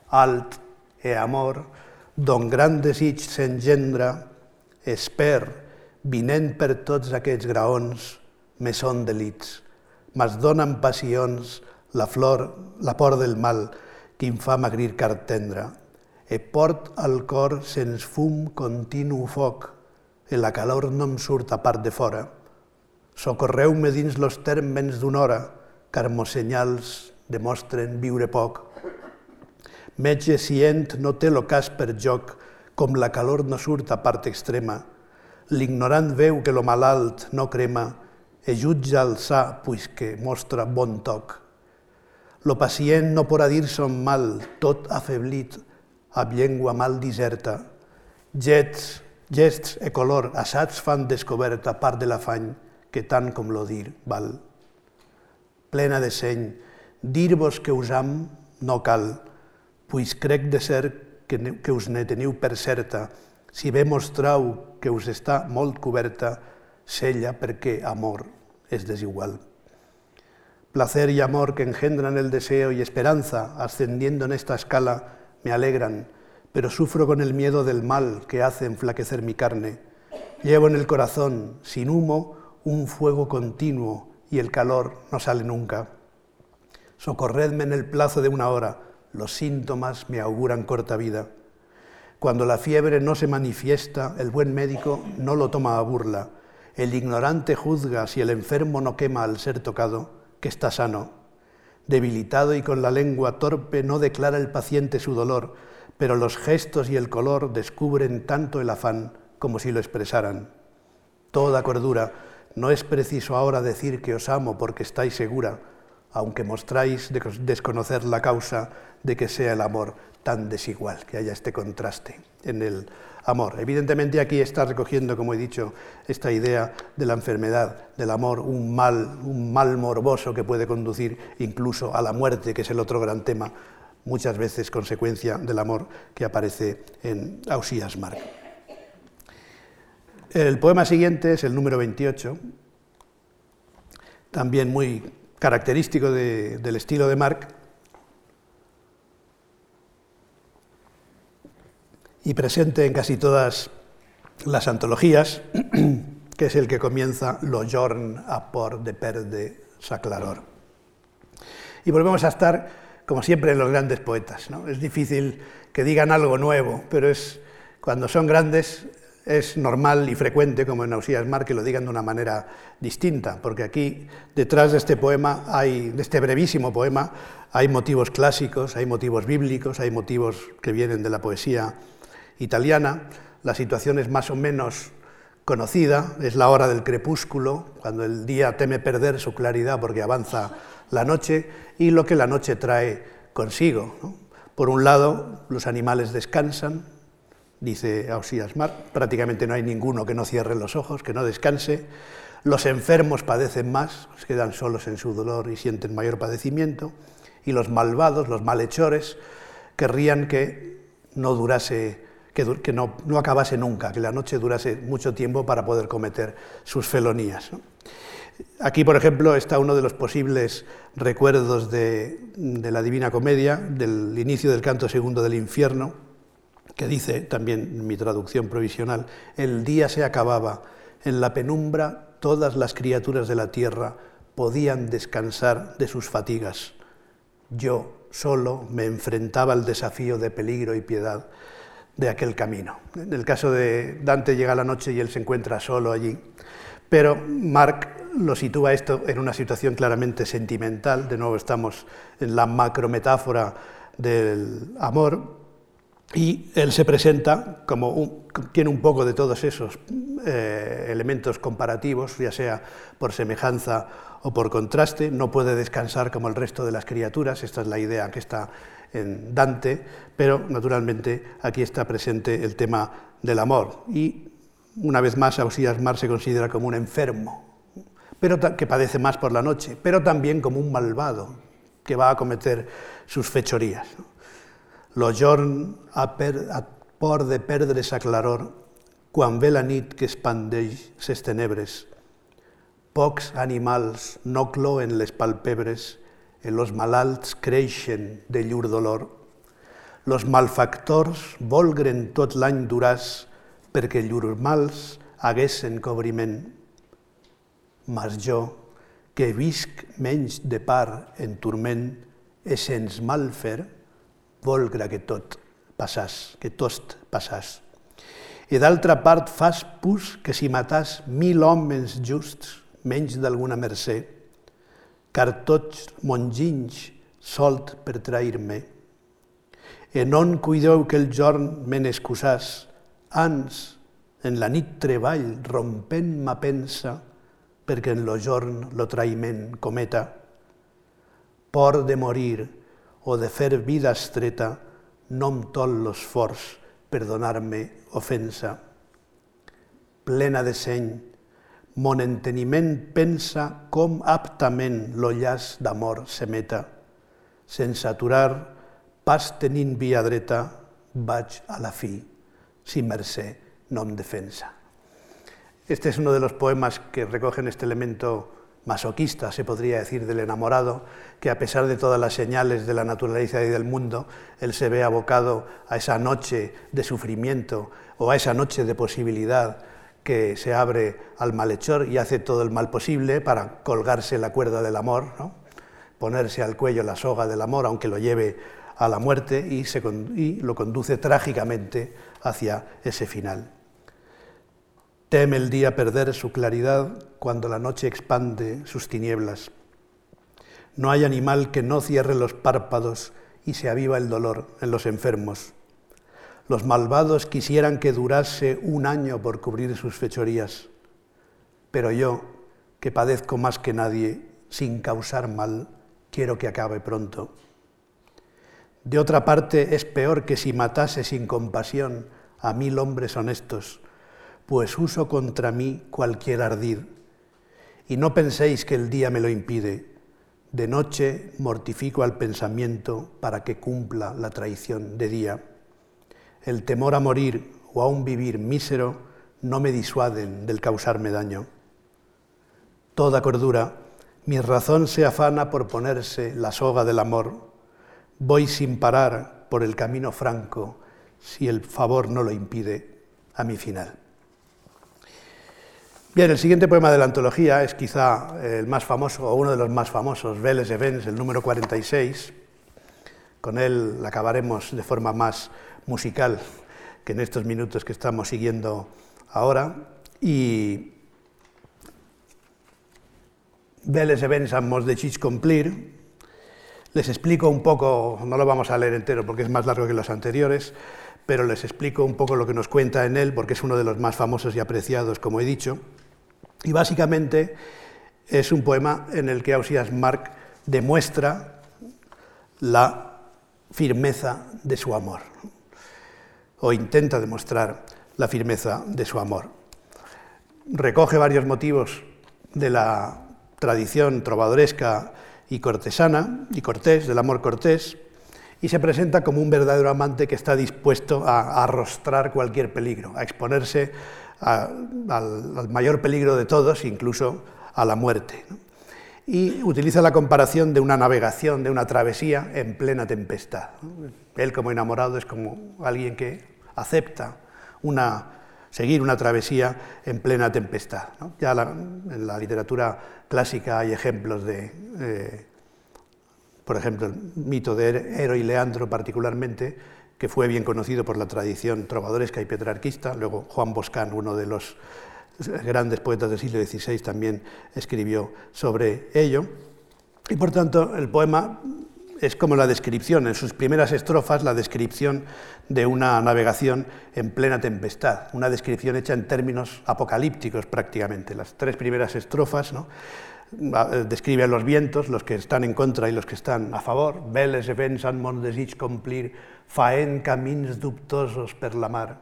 Alt e amor, don gran desig s'engendra, esper, vinent per tots aquests graons, me són delits, mas donen passions la flor, la por del mal, que em fa magrir car tendre, e port al cor sens fum continu foc, e la calor no em surt a part de fora. Socorreu-me dins los termes d'una hora, car mos senyals demostren viure poc. Metge cient no té l'ocàs per joc, com la calor no surt a part extrema. L'ignorant veu que lo malalt no crema e jutja el sa, que mostra bon toc. Lo pacient no podrà dir son mal, tot afeblit, amb llengua mal diserta. Gets, gests e color assats fan descoberta part de l'afany que tant com lo dir val. Plena de seny, dir-vos que usam no cal, pues crec de ser que, que us ne teniu per certa, si bé mostrau que us està molt coberta, sella perquè amor és desigual. Placer y amor que engendran el deseo y esperanza, ascendiendo en esta escala, me alegran, pero sufro con el miedo del mal que hace enflaquecer mi carne. Llevo en el corazón, sin humo, un fuego continuo y el calor no sale nunca. Socorredme en el plazo de una hora, los síntomas me auguran corta vida. Cuando la fiebre no se manifiesta, el buen médico no lo toma a burla. El ignorante juzga si el enfermo no quema al ser tocado, que está sano. Debilitado y con la lengua torpe no declara el paciente su dolor, pero los gestos y el color descubren tanto el afán como si lo expresaran. Toda cordura, no es preciso ahora decir que os amo porque estáis segura, aunque mostráis desconocer la causa de que sea el amor tan desigual, que haya este contraste en el amor. Evidentemente aquí está recogiendo, como he dicho, esta idea de la enfermedad, del amor, un mal, un mal morboso que puede conducir incluso a la muerte, que es el otro gran tema, muchas veces consecuencia del amor que aparece en Ausías Marc. El poema siguiente es el número 28, también muy característico del estilo de Marc, y presente en casi todas las antologías, que es el que comienza Lo jorn a por de perde sa claror. Y volvemos a estar, como siempre, en los grandes poetas. ¿no? Es difícil que digan algo nuevo, pero es, cuando son grandes es normal y frecuente, como en Ausías Mar, que lo digan de una manera distinta, porque aquí, detrás de este poema, hay, de este brevísimo poema, hay motivos clásicos, hay motivos bíblicos, hay motivos que vienen de la poesía italiana. La situación es más o menos conocida, es la hora del crepúsculo, cuando el día teme perder su claridad porque avanza la noche, y lo que la noche trae consigo. Por un lado, los animales descansan, dice Ausías Mar, prácticamente no hay ninguno que no cierre los ojos, que no descanse. Los enfermos padecen más, quedan solos en su dolor y sienten mayor padecimiento. Y los malvados, los malhechores, querrían que no durase, que, no, acabase nunca, que la noche durase mucho tiempo para poder cometer sus felonías. Aquí, por ejemplo, está uno de los posibles recuerdos de la Divina Comedia, del inicio del canto segundo del infierno, que dice también mi traducción provisional, el día se acababa, en la penumbra todas las criaturas de la tierra podían descansar de sus fatigas. Yo solo, me enfrentaba al desafío de peligro y piedad de aquel camino. En el caso de Dante llega la noche y él se encuentra solo allí, pero Marc lo sitúa esto en una situación claramente sentimental, de nuevo estamos en la macrometáfora del amor, y él se presenta como tiene un poco de todos esos eh, elementos comparativos, ya sea por semejanza o por contraste, no puede descansar como el resto de las criaturas, esta es la idea que está en Dante, pero naturalmente aquí está presente el tema del amor. Y una vez más, Ausías Mar se considera como un enfermo, pero que padece más por la noche, pero también como un malvado que va a cometer sus fechorías. Lo jorn a, per, a por de perdre sa claror, quan ve la nit que expandeix ses tenebres. Pocs animals no cloen les palpebres, en los malalts creixen de llur dolor. Los malfactors volgren tot l'any duràs perquè llurs mals haguessen cobriment. Mas jo, que visc menys de par en turment, e sens mal fer, volgra que tot passàs, que tot passàs. I d'altra part fas pus que si matàs mil homes justs, menys d'alguna mercè, car tots monginys solt per trair-me. E non cuideu que el jorn me n'excusàs, ans en la nit treball rompent ma pensa, perquè en lo jorn lo traïment cometa. Por de morir o de fer vida estreta, no em tol l'esforç per donar-me ofensa. Plena de seny, mon enteniment pensa com aptament lo llaç d'amor s'emeta. Sense aturar, pas tenint via dreta, vaig a la fi, si mercè no em defensa. Este es uno de los poemas que recogen este elemento masoquista, se podría decir, del enamorado, que a pesar de todas las señales de la naturaleza y del mundo, él se ve abocado a esa noche de sufrimiento o a esa noche de posibilidad que se abre al malhechor y hace todo el mal posible para colgarse la cuerda del amor, ponerse al cuello la soga del amor, aunque lo lleve a la muerte y, lo conduce trágicamente hacia ese final. Teme el día perder su claridad cuando la noche expande sus tinieblas. No hay animal que no cierre los párpados y se aviva el dolor en los enfermos. Los malvados quisieran que durase un año por cubrir sus fechorías, pero yo, que padezco más que nadie, sin causar mal, quiero que acabe pronto. De otra parte, es peor que si matase sin compasión a mil hombres honestos, pues uso contra mí cualquier ardid. Y no penséis que el día me lo impide. De noche mortifico al pensamiento para que cumpla la traición de día. El temor a morir o a un vivir mísero no me disuaden del causarme daño. Toda cordura, mi razón se afana por ponerse la soga del amor. Voy sin parar por el camino franco, si el favor no lo impide, a mi final. Bien, el siguiente poema de la antología es quizá el más famoso, o uno de los más famosos, Vélez Events, el número 46. Con él acabaremos de forma más musical que en estos minutos que estamos siguiendo ahora. Y Vélez Events hemos de chich cumplir. Les explico un poco, no lo vamos a leer entero porque es más largo que los anteriores, pero les explico un poco lo que nos cuenta en él porque es uno de los más famosos y apreciados, como he dicho. Y básicamente es un poema en el que Ausías Marc demuestra la firmeza de su amor, o intenta demostrar la firmeza de su amor. Recoge varios motivos de la tradición trovadoresca y cortesana, y cortés, del amor cortés, y se presenta como un verdadero amante que está dispuesto a arrostrar cualquier peligro, a exponerse al, mayor peligro de todos, incluso a la muerte. Y utiliza la comparación de una navegación, de una travesía en plena tempestad. Él como enamorado es como alguien que acepta seguir una travesía en plena tempestad. Ya en la literatura clásica hay ejemplos de por ejemplo, el mito de Ero y Leandro particularmente, que fue bien conocido por la tradición trovadoresca y petrarquista. Luego Juan Boscán, uno de los grandes poetas del siglo XVI, también escribió sobre ello. Y por tanto, el poema es como la descripción, en sus primeras estrofas, la descripción de una navegación en plena tempestad, una descripción hecha en términos apocalípticos prácticamente. Las tres primeras estrofas ¿no? Eh, describe a los vientos, los que están en contra y los que están a favor. Veles events han mon desig complir, faent camins dubtosos per la mar.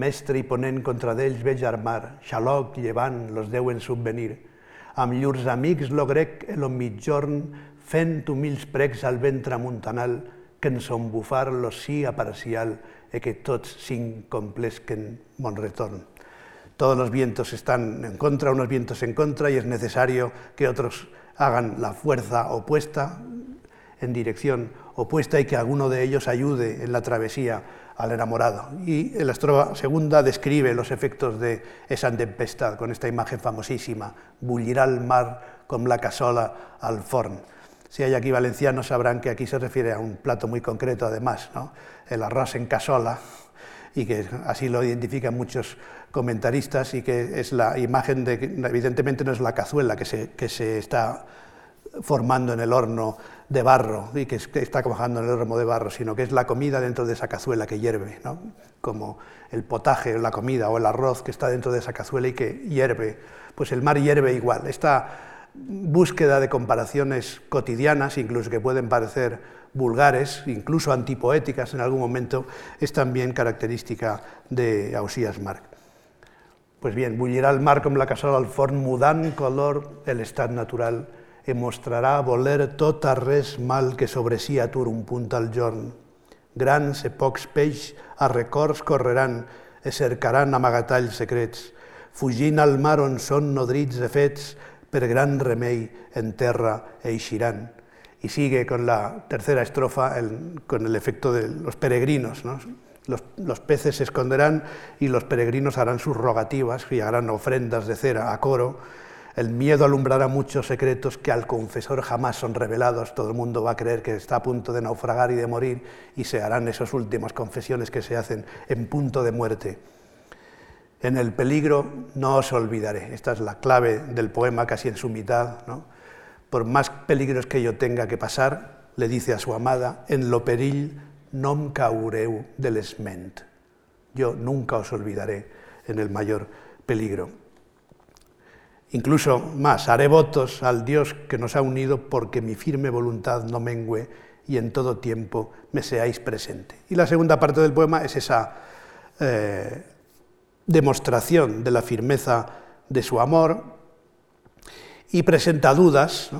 Mestre i ponent contra d'ells veig armar, xaloc, llevant, los deuen subvenir. Amb llurs amics lo grec el mitjorn, fent humils pregs al vent tramuntanal, que en son bufar los sí a parcial, e que tots s'incomplesquen mon retorn todos los vientos están en contra, unos vientos en contra, y es necesario que otros hagan la fuerza opuesta, en dirección opuesta, y que alguno de ellos ayude en la travesía al enamorado. Y la estrofa segunda describe los efectos de esa tempestad con esta imagen famosísima, bullirá el mar con la casola al forn. Si hay aquí valencianos sabrán que aquí se refiere a un plato muy concreto además, el arroz en casola, y que así lo identifican muchos comentaristas y que es la imagen de que evidentemente no es la cazuela que se, que se está formando en el horno de barro y que, está trabajando en el horno de barro, sino que es la comida dentro de esa cazuela que hierve, ¿no? como el potaje, la comida o el arroz que está dentro de esa cazuela y que hierve. Pues el mar hierve igual. Esta búsqueda de comparaciones cotidianas, incluso que pueden parecer vulgares, incluso antipoéticas en algún momento, es también característica de Ausías Marc. Pues bien, bullirà el mar com la cassola al forn, mudant color el estat natural, e mostrarà voler tot res mal que sobre si atur un punt al jorn. Grans e pocs peix a records correran e cercaran amagatalls secrets, fugint al mar on són nodrits e fets, per gran remei en terra eixiran y sigue con la tercera estrofa con el efecto de los peregrinos. Los, peces se esconderán y los peregrinos harán sus rogativas y harán ofrendas de cera a coro. El miedo alumbrará muchos secretos que al confesor jamás son revelados. Todo el mundo va a creer que está a punto de naufragar y de morir y se harán esas últimas confesiones que se hacen en punto de muerte. En el peligro no os olvidaré. Esta es la clave del poema casi en su mitad. ¿no? por más peligros que yo tenga que pasar, le dice a su amada, en lo perill non caureu del esment. Yo nunca os olvidaré en el mayor peligro. Incluso más, haré votos al Dios que nos ha unido porque mi firme voluntad no mengüe y en todo tiempo me seáis presente. Y la segunda parte del poema es esa eh, demostración de la firmeza de su amor, y presenta dudas.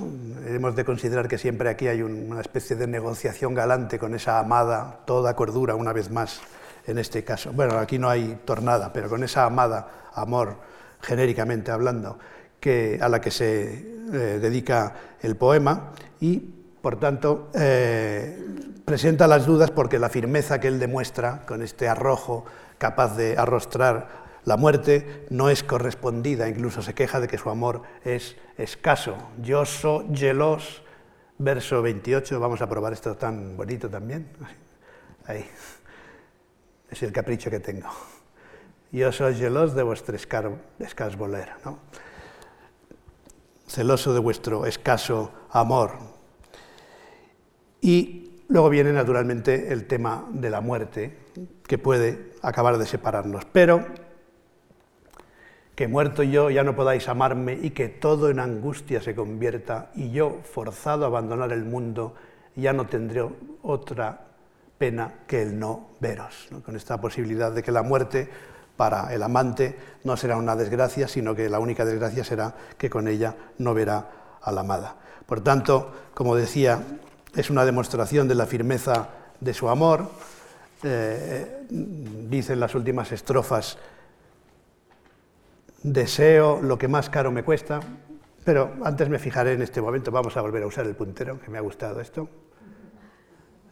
Hemos de considerar que siempre aquí hay una especie de negociación galante con esa amada, toda cordura, una vez más, en este caso. Bueno, aquí no hay tornada, pero con esa amada, amor, genéricamente hablando, que, a la que se eh, dedica el poema y, por tanto, eh, presenta las dudas porque la firmeza que él demuestra con este arrojo capaz de arrostrar la muerte no es correspondida, incluso se queja de que su amor es escaso. Yo soy gelos, verso 28, vamos a probar esto tan bonito también. Ahí. Es el capricho que tengo. Yo soy gelos de vuestro escaso voler, ¿no? celoso de vuestro escaso amor. Y luego viene naturalmente el tema de la muerte, que puede acabar de separarnos. Pero que muerto yo ya no podáis amarme y que todo en angustia se convierta y yo, forzado a abandonar el mundo, ya no tendré otra pena que el no veros, con esta posibilidad de que la muerte para el amante no será una desgracia, sino que la única desgracia será que con ella no verá a la amada. Por tanto, como decía, es una demostración de la firmeza de su amor. Eh, dice en las últimas estrofas deseo lo que más caro me cuesta, pero antes me fijaré en este momento, vamos a volver a usar el puntero, que me ha gustado esto.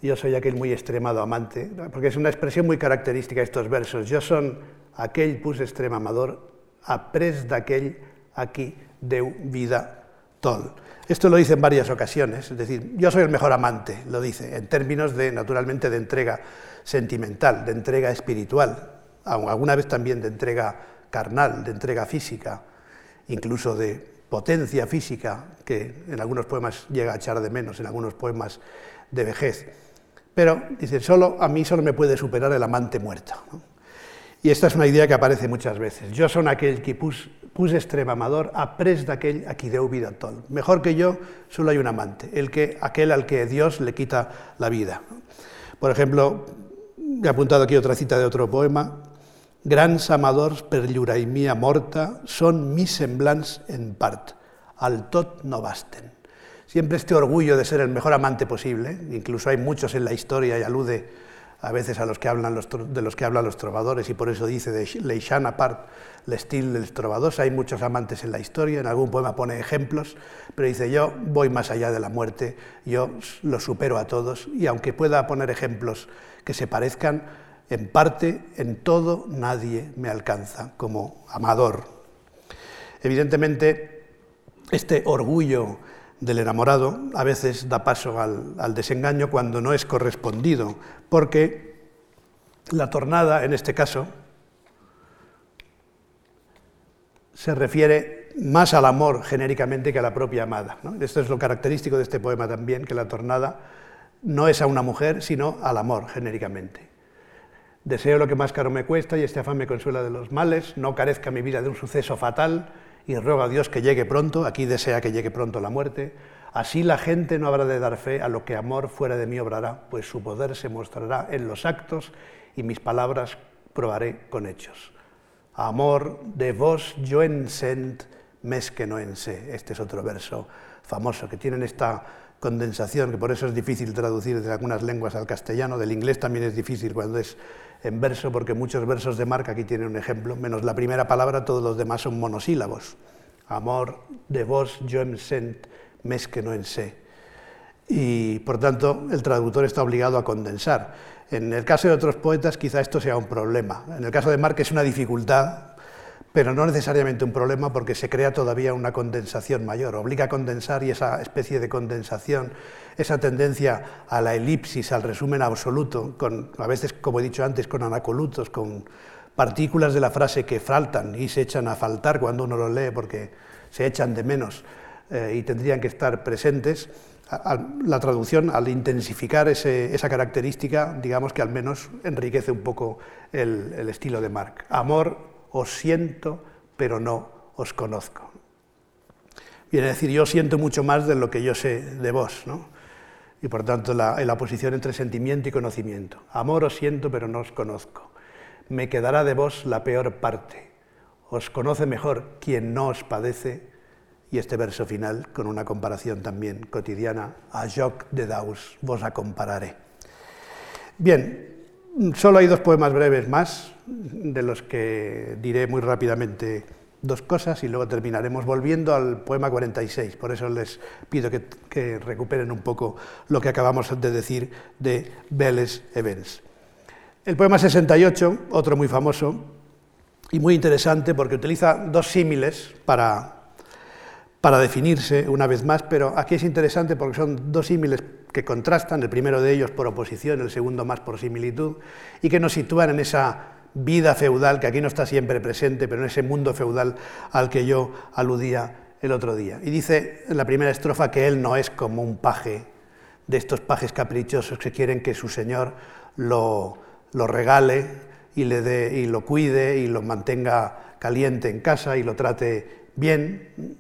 Yo soy aquel muy extremado amante, porque es una expresión muy característica de estos versos. Yo son aquel pus extrem amador, après d'aquell aquí deu vida Toll. Esto lo dice en varias ocasiones, es decir, yo soy el mejor amante, lo dice, en términos de, naturalmente, de entrega sentimental, de entrega espiritual, alguna vez también de entrega carnal, de entrega física, incluso de potencia física, que en algunos poemas llega a echar de menos, en algunos poemas de vejez. Pero, dice, solo, a mí solo me puede superar el amante muerto. Y esta es una idea que aparece muchas veces. Yo soy aquel que pus, pus amador a pres aquel a qui deu vida tol. Mejor que yo solo hay un amante, el que, aquel al que Dios le quita la vida. Por ejemplo, he apuntado aquí otra cita de otro poema. Grans amadors per mía morta son mis semblants en part, al tot no basten. Siempre este orgullo de ser el mejor amante posible, incluso hay muchos en la historia y alude a veces a los que hablan los, de los que hablan los trovadores, y por eso dice de Leishan apart, el estilo del trovador. Hay muchos amantes en la historia, en algún poema pone ejemplos, pero dice: Yo voy más allá de la muerte, yo los supero a todos, y aunque pueda poner ejemplos que se parezcan, en parte, en todo, nadie me alcanza como amador. Evidentemente, este orgullo del enamorado a veces da paso al, desengaño cuando no es correspondido, porque la tornada, en este caso, se refiere más al amor genéricamente que a la propia amada. Esto es lo característico de este poema también, que la tornada no es a una mujer, sino al amor genéricamente. Deseo lo que más caro me cuesta y este afán me consuela de los males, no carezca mi vida de un suceso fatal, y ruega a Dios que llegue pronto, aquí desea que llegue pronto la muerte, así la gente no habrá de dar fe a lo que amor fuera de mí obrará, pues su poder se mostrará en los actos y mis palabras probaré con hechos. Amor de vos yo ensent, mes que no sé. Este es otro verso famoso que tienen esta condensación, que por eso es difícil traducir de algunas lenguas al castellano, del inglés también es difícil cuando es en verso, porque muchos versos de marca, aquí tienen un ejemplo, menos la primera palabra, todos los demás son monosílabos. Amor de vos, yo em sent, mes que no en sé. Y por tanto, el traductor está obligado a condensar. En el caso de otros poetas, quizá esto sea un problema. En el caso de Marc es una dificultad, pero no necesariamente un problema porque se crea todavía una condensación mayor, obliga a condensar y esa especie de condensación, esa tendencia a la elipsis, al resumen absoluto, con, a veces, como he dicho antes, con anacolutos, con partículas de la frase que faltan y se echan a faltar cuando uno lo lee porque se echan de menos eh, y tendrían que estar presentes. la traducción, al intensificar esa característica, digamos que al menos enriquece un poco el, el estilo de Marc. Amor os siento, pero no os conozco. Viene a decir, yo siento mucho más de lo que yo sé de vos, ¿no? Y por tanto, la, la oposición entre sentimiento y conocimiento. Amor os siento, pero no os conozco. Me quedará de vos la peor parte. Os conoce mejor quien no os padece. Y este verso final, con una comparación también cotidiana, a Joc de Daus, vos a compararé. Bien, Solo hay dos poemas breves más, de los que diré muy rápidamente dos cosas y luego terminaremos volviendo al poema 46. Por eso les pido que, recuperen un poco lo que acabamos de decir de Vélez Evans. El poema 68, otro muy famoso y muy interesante porque utiliza dos símiles para para definirse una vez más, pero aquí es interesante porque son dos símiles que contrastan, el primero de ellos por oposición, el segundo más por similitud, y que nos sitúan en esa vida feudal que aquí no está siempre presente, pero en ese mundo feudal al que yo aludía el otro día. Y dice en la primera estrofa que él no es como un paje de estos pajes caprichosos que quieren que su señor lo, lo regale y, le dé, y lo cuide y lo mantenga caliente en casa y lo trate bien,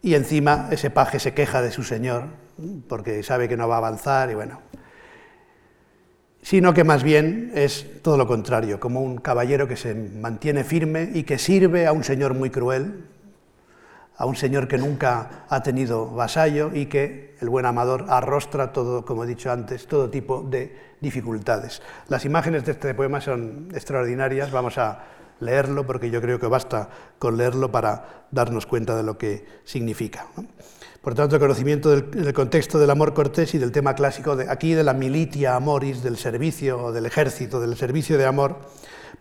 y encima ese paje se queja de su señor porque sabe que no va a avanzar y bueno. Sino que más bien es todo lo contrario, como un caballero que se mantiene firme y que sirve a un señor muy cruel, a un señor que nunca ha tenido vasallo y que el buen amador arrostra todo, como he dicho antes, todo tipo de dificultades. Las imágenes de este poema son extraordinarias, vamos a leerlo, porque yo creo que basta con leerlo para darnos cuenta de lo que significa. Por tanto, conocimiento del, contexto del amor cortés y del tema clásico de aquí de la militia amoris, del servicio, del ejército, del servicio de amor,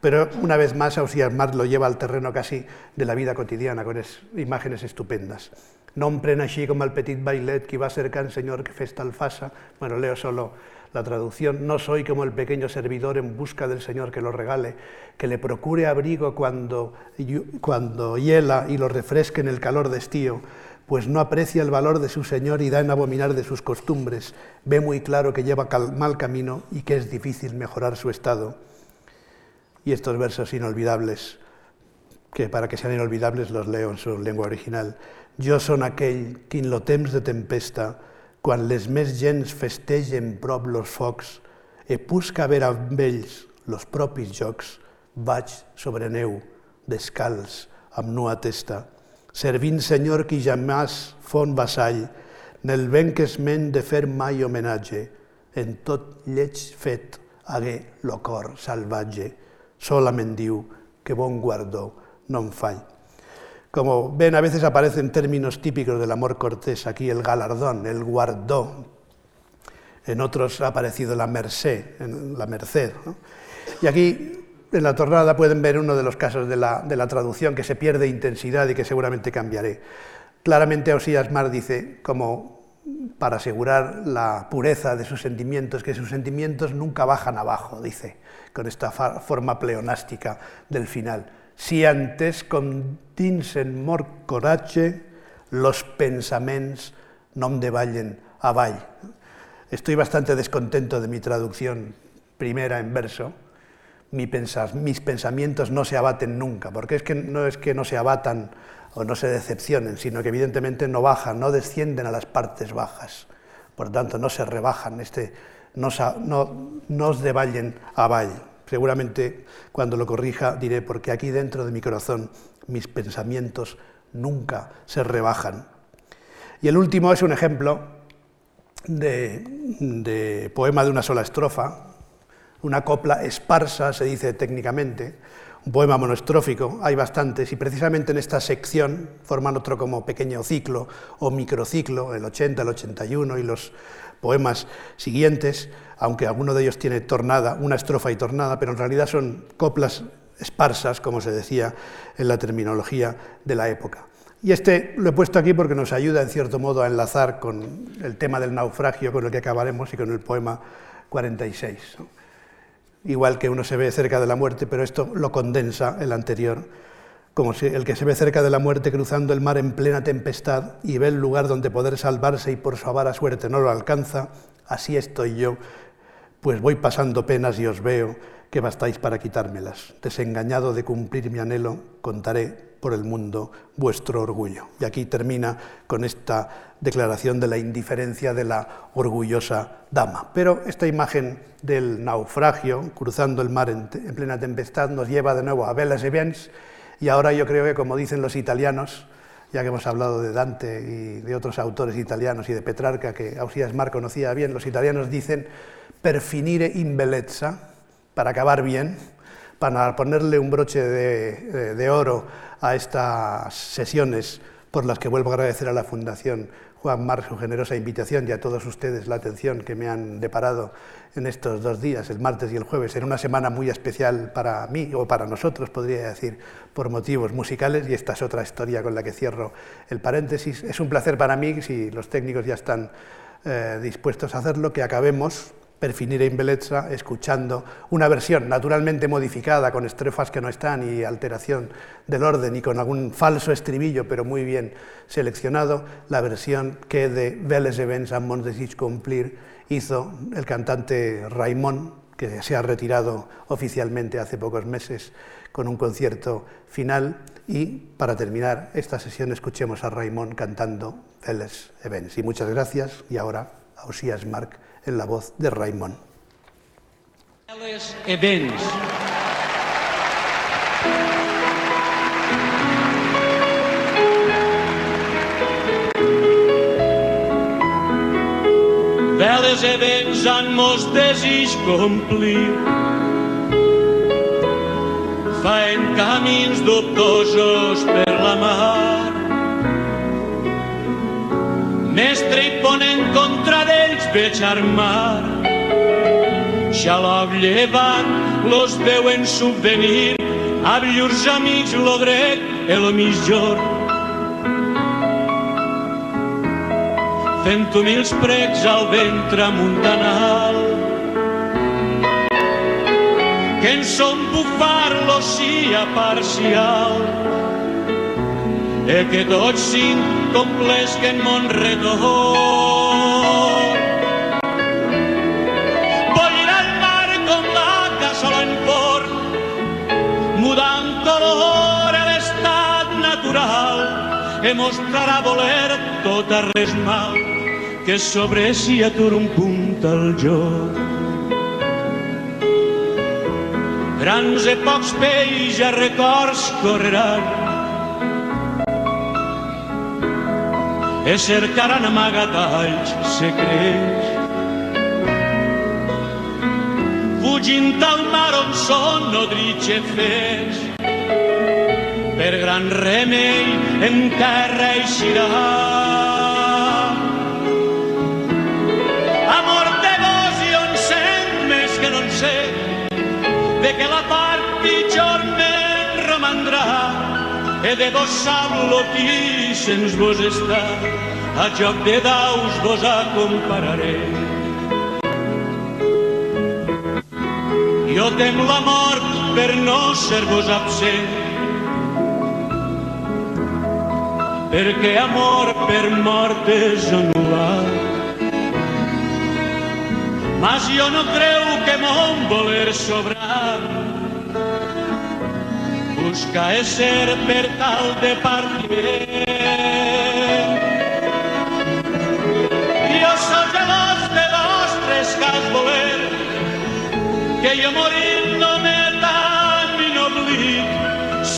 pero una vez más Ausías Marc lo lleva al terreno casi de la vida cotidiana, con imágenes estupendas. No pren así como el petit bailet que va cercant señor que festa alfasa. Bueno, leo solo la traducción. No soy como el pequeño servidor en busca del Señor que lo regale, que le procure abrigo cuando, cuando hiela y lo refresque en el calor de estío, pues no aprecia el valor de su Señor y da en abominar de sus costumbres. Ve muy claro que lleva mal camino y que es difícil mejorar su estado. Y estos versos inolvidables, que para que sean inolvidables los leo en su lengua original. Jo són aquell que en lo temps de tempesta, quan les més gens festegen prop los focs, e pusca ver amb ells los propis jocs, vaig sobre neu, descalç, amb nua testa, servint senyor qui jamàs fon vassall, nel vent que es men de fer mai homenatge, en tot lleig fet hagué lo cor salvatge, solament que bon guardó no fall. Como ven, a veces aparecen términos típicos del amor cortés, aquí el galardón, el guardó, en otros ha aparecido la merced, la merced. Y aquí en la tornada pueden ver uno de los casos de la, de la, traducción que se pierde intensidad y que seguramente cambiaré. Claramente Osías Mar dice, como para asegurar la pureza de sus sentimientos, que sus sentimientos nunca bajan abajo, dice, con esta forma pleonástica del final si antes com dins en mor coratge los pensaments no em devallen avall. Estoy bastante descontento de mi traducción primera en verso. Mis pensamientos no se abaten nunca, porque es que no es que no se abatan o no se decepcionen, sino que evidentemente no bajan, no descienden a las partes bajas. Por tanto, no se rebajan, este, no, no, no os devallen avall. Seguramente cuando lo corrija diré, porque aquí dentro de mi corazón mis pensamientos nunca se rebajan. Y el último es un ejemplo de, poema de una sola estrofa, una copla esparsa, se dice técnicamente, un poema monostrófico, hay bastantes, y precisamente en esta sección forman otro como pequeño ciclo o microciclo, el 80, el 81 y los poemas siguientes, aunque alguno de ellos tiene tornada, una estrofa y tornada, pero en realidad son coplas esparsas, como se decía en la terminología de la época. Y este lo he puesto aquí porque nos ayuda en cierto modo a enlazar con el tema del naufragio con el que acabaremos y con el poema 46. Igual que uno se ve cerca de la muerte, pero esto lo condensa el anterior como si el que se ve cerca de la muerte cruzando el mar en plena tempestad y ve el lugar donde poder salvarse y por su avara suerte no lo alcanza, así estoy yo, pues voy pasando penas y os veo que bastáis para quitármelas. Desengañado de cumplir mi anhelo, contaré por el mundo vuestro orgullo. Y aquí termina con esta declaración de la indiferencia de la orgullosa dama. Pero esta imagen del naufragio, cruzando el mar en, plena tempestad, nos lleva de nuevo a Velas Events, y ahora yo creo que, como dicen los italianos, ya que hemos hablado de Dante y de otros autores italianos y de Petrarca, que Ausías Mar conocía bien, los italianos dicen per finire in bellezza, para acabar bien, para ponerle un broche de oro a estas sesiones por las que vuelvo a agradecer a la Fundación Juan Mar su generosa invitación y a todos ustedes la atención que me han deparado en estos dos días, el martes y el jueves, en una semana muy especial para mí o para nosotros, podría decir, por motivos musicales, y esta es otra historia con la que cierro el paréntesis. Es un placer para mí, si los técnicos ya están eh, dispuestos a hacerlo, que acabemos per finire in bellezza, escuchando una versión naturalmente modificada con estrofas que no están y alteración del orden y con algún falso estribillo, pero muy bien seleccionado, la versión que de Vélez Events a Mons de Cumplir hizo el cantante Raimón, que se ha retirado oficialmente hace pocos meses con un concierto final. Y para terminar esta sesión escuchemos a Raimón cantando Vélez Events. Y muchas gracias. Y ahora a Osías Marc en la voz de Raimon. Events. Veles events han mos desig complir. Faen camins dubtosos per la mar mestre i ponent contra d'ells veig armar. Xaloc llevant los veuen subvenir, a llurs amics lo dret e lo mitjor. Fent humils precs al ventre muntanal, que en son bufar-lo sia parcial, e que tots cinc complesquen mon retorn. E mostrarà voler tot res mal, que sobre si atur un punt al joc. Grans e pocs pells a records correran, e cercaran amagatalls secrets. Fugint al mar on són nodrits e fets, per gran remei en terra eixirà. Amor de vos i on sent més que no en sé, de que la part pitjor me'n romandrà, e de vos sap lo qui sens vos està, a joc de daus vos acompararé. Jo tem la mort per no ser-vos absent, perquè amor per mort és anul·lat. Mas jo no creu que mon voler sobrar busca ser per tal de partiment. Jo sóc gelós de vostres cas voler, que jo morint no me tan inoblit,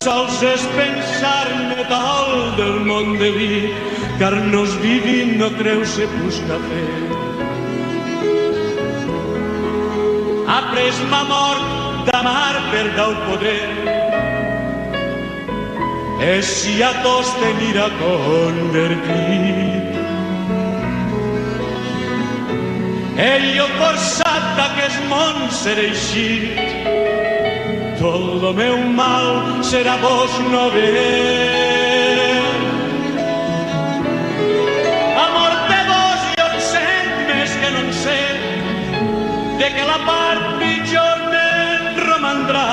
sols és pensar-me tal del món de vi, car nos vivint no creu se busca fer. Ha pres ma mort d'amar per dau poder, e si a tos te mira convertit. Ell forçat d'aquest món seré eixit, tot el meu mal serà vos no ver. De que la part pitjor me'n romandrà,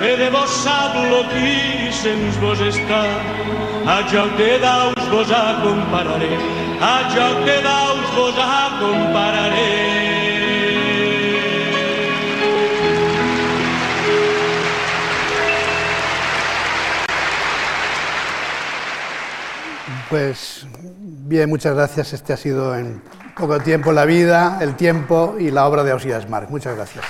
e de vos qui sens vos està. A joc de daus vos acompararé, a joc de daus vos acompararé. Pues bien, muchas gracias. Este ha sido en poco tiempo la vida, el tiempo y la obra de Ausías Marc. Muchas gracias.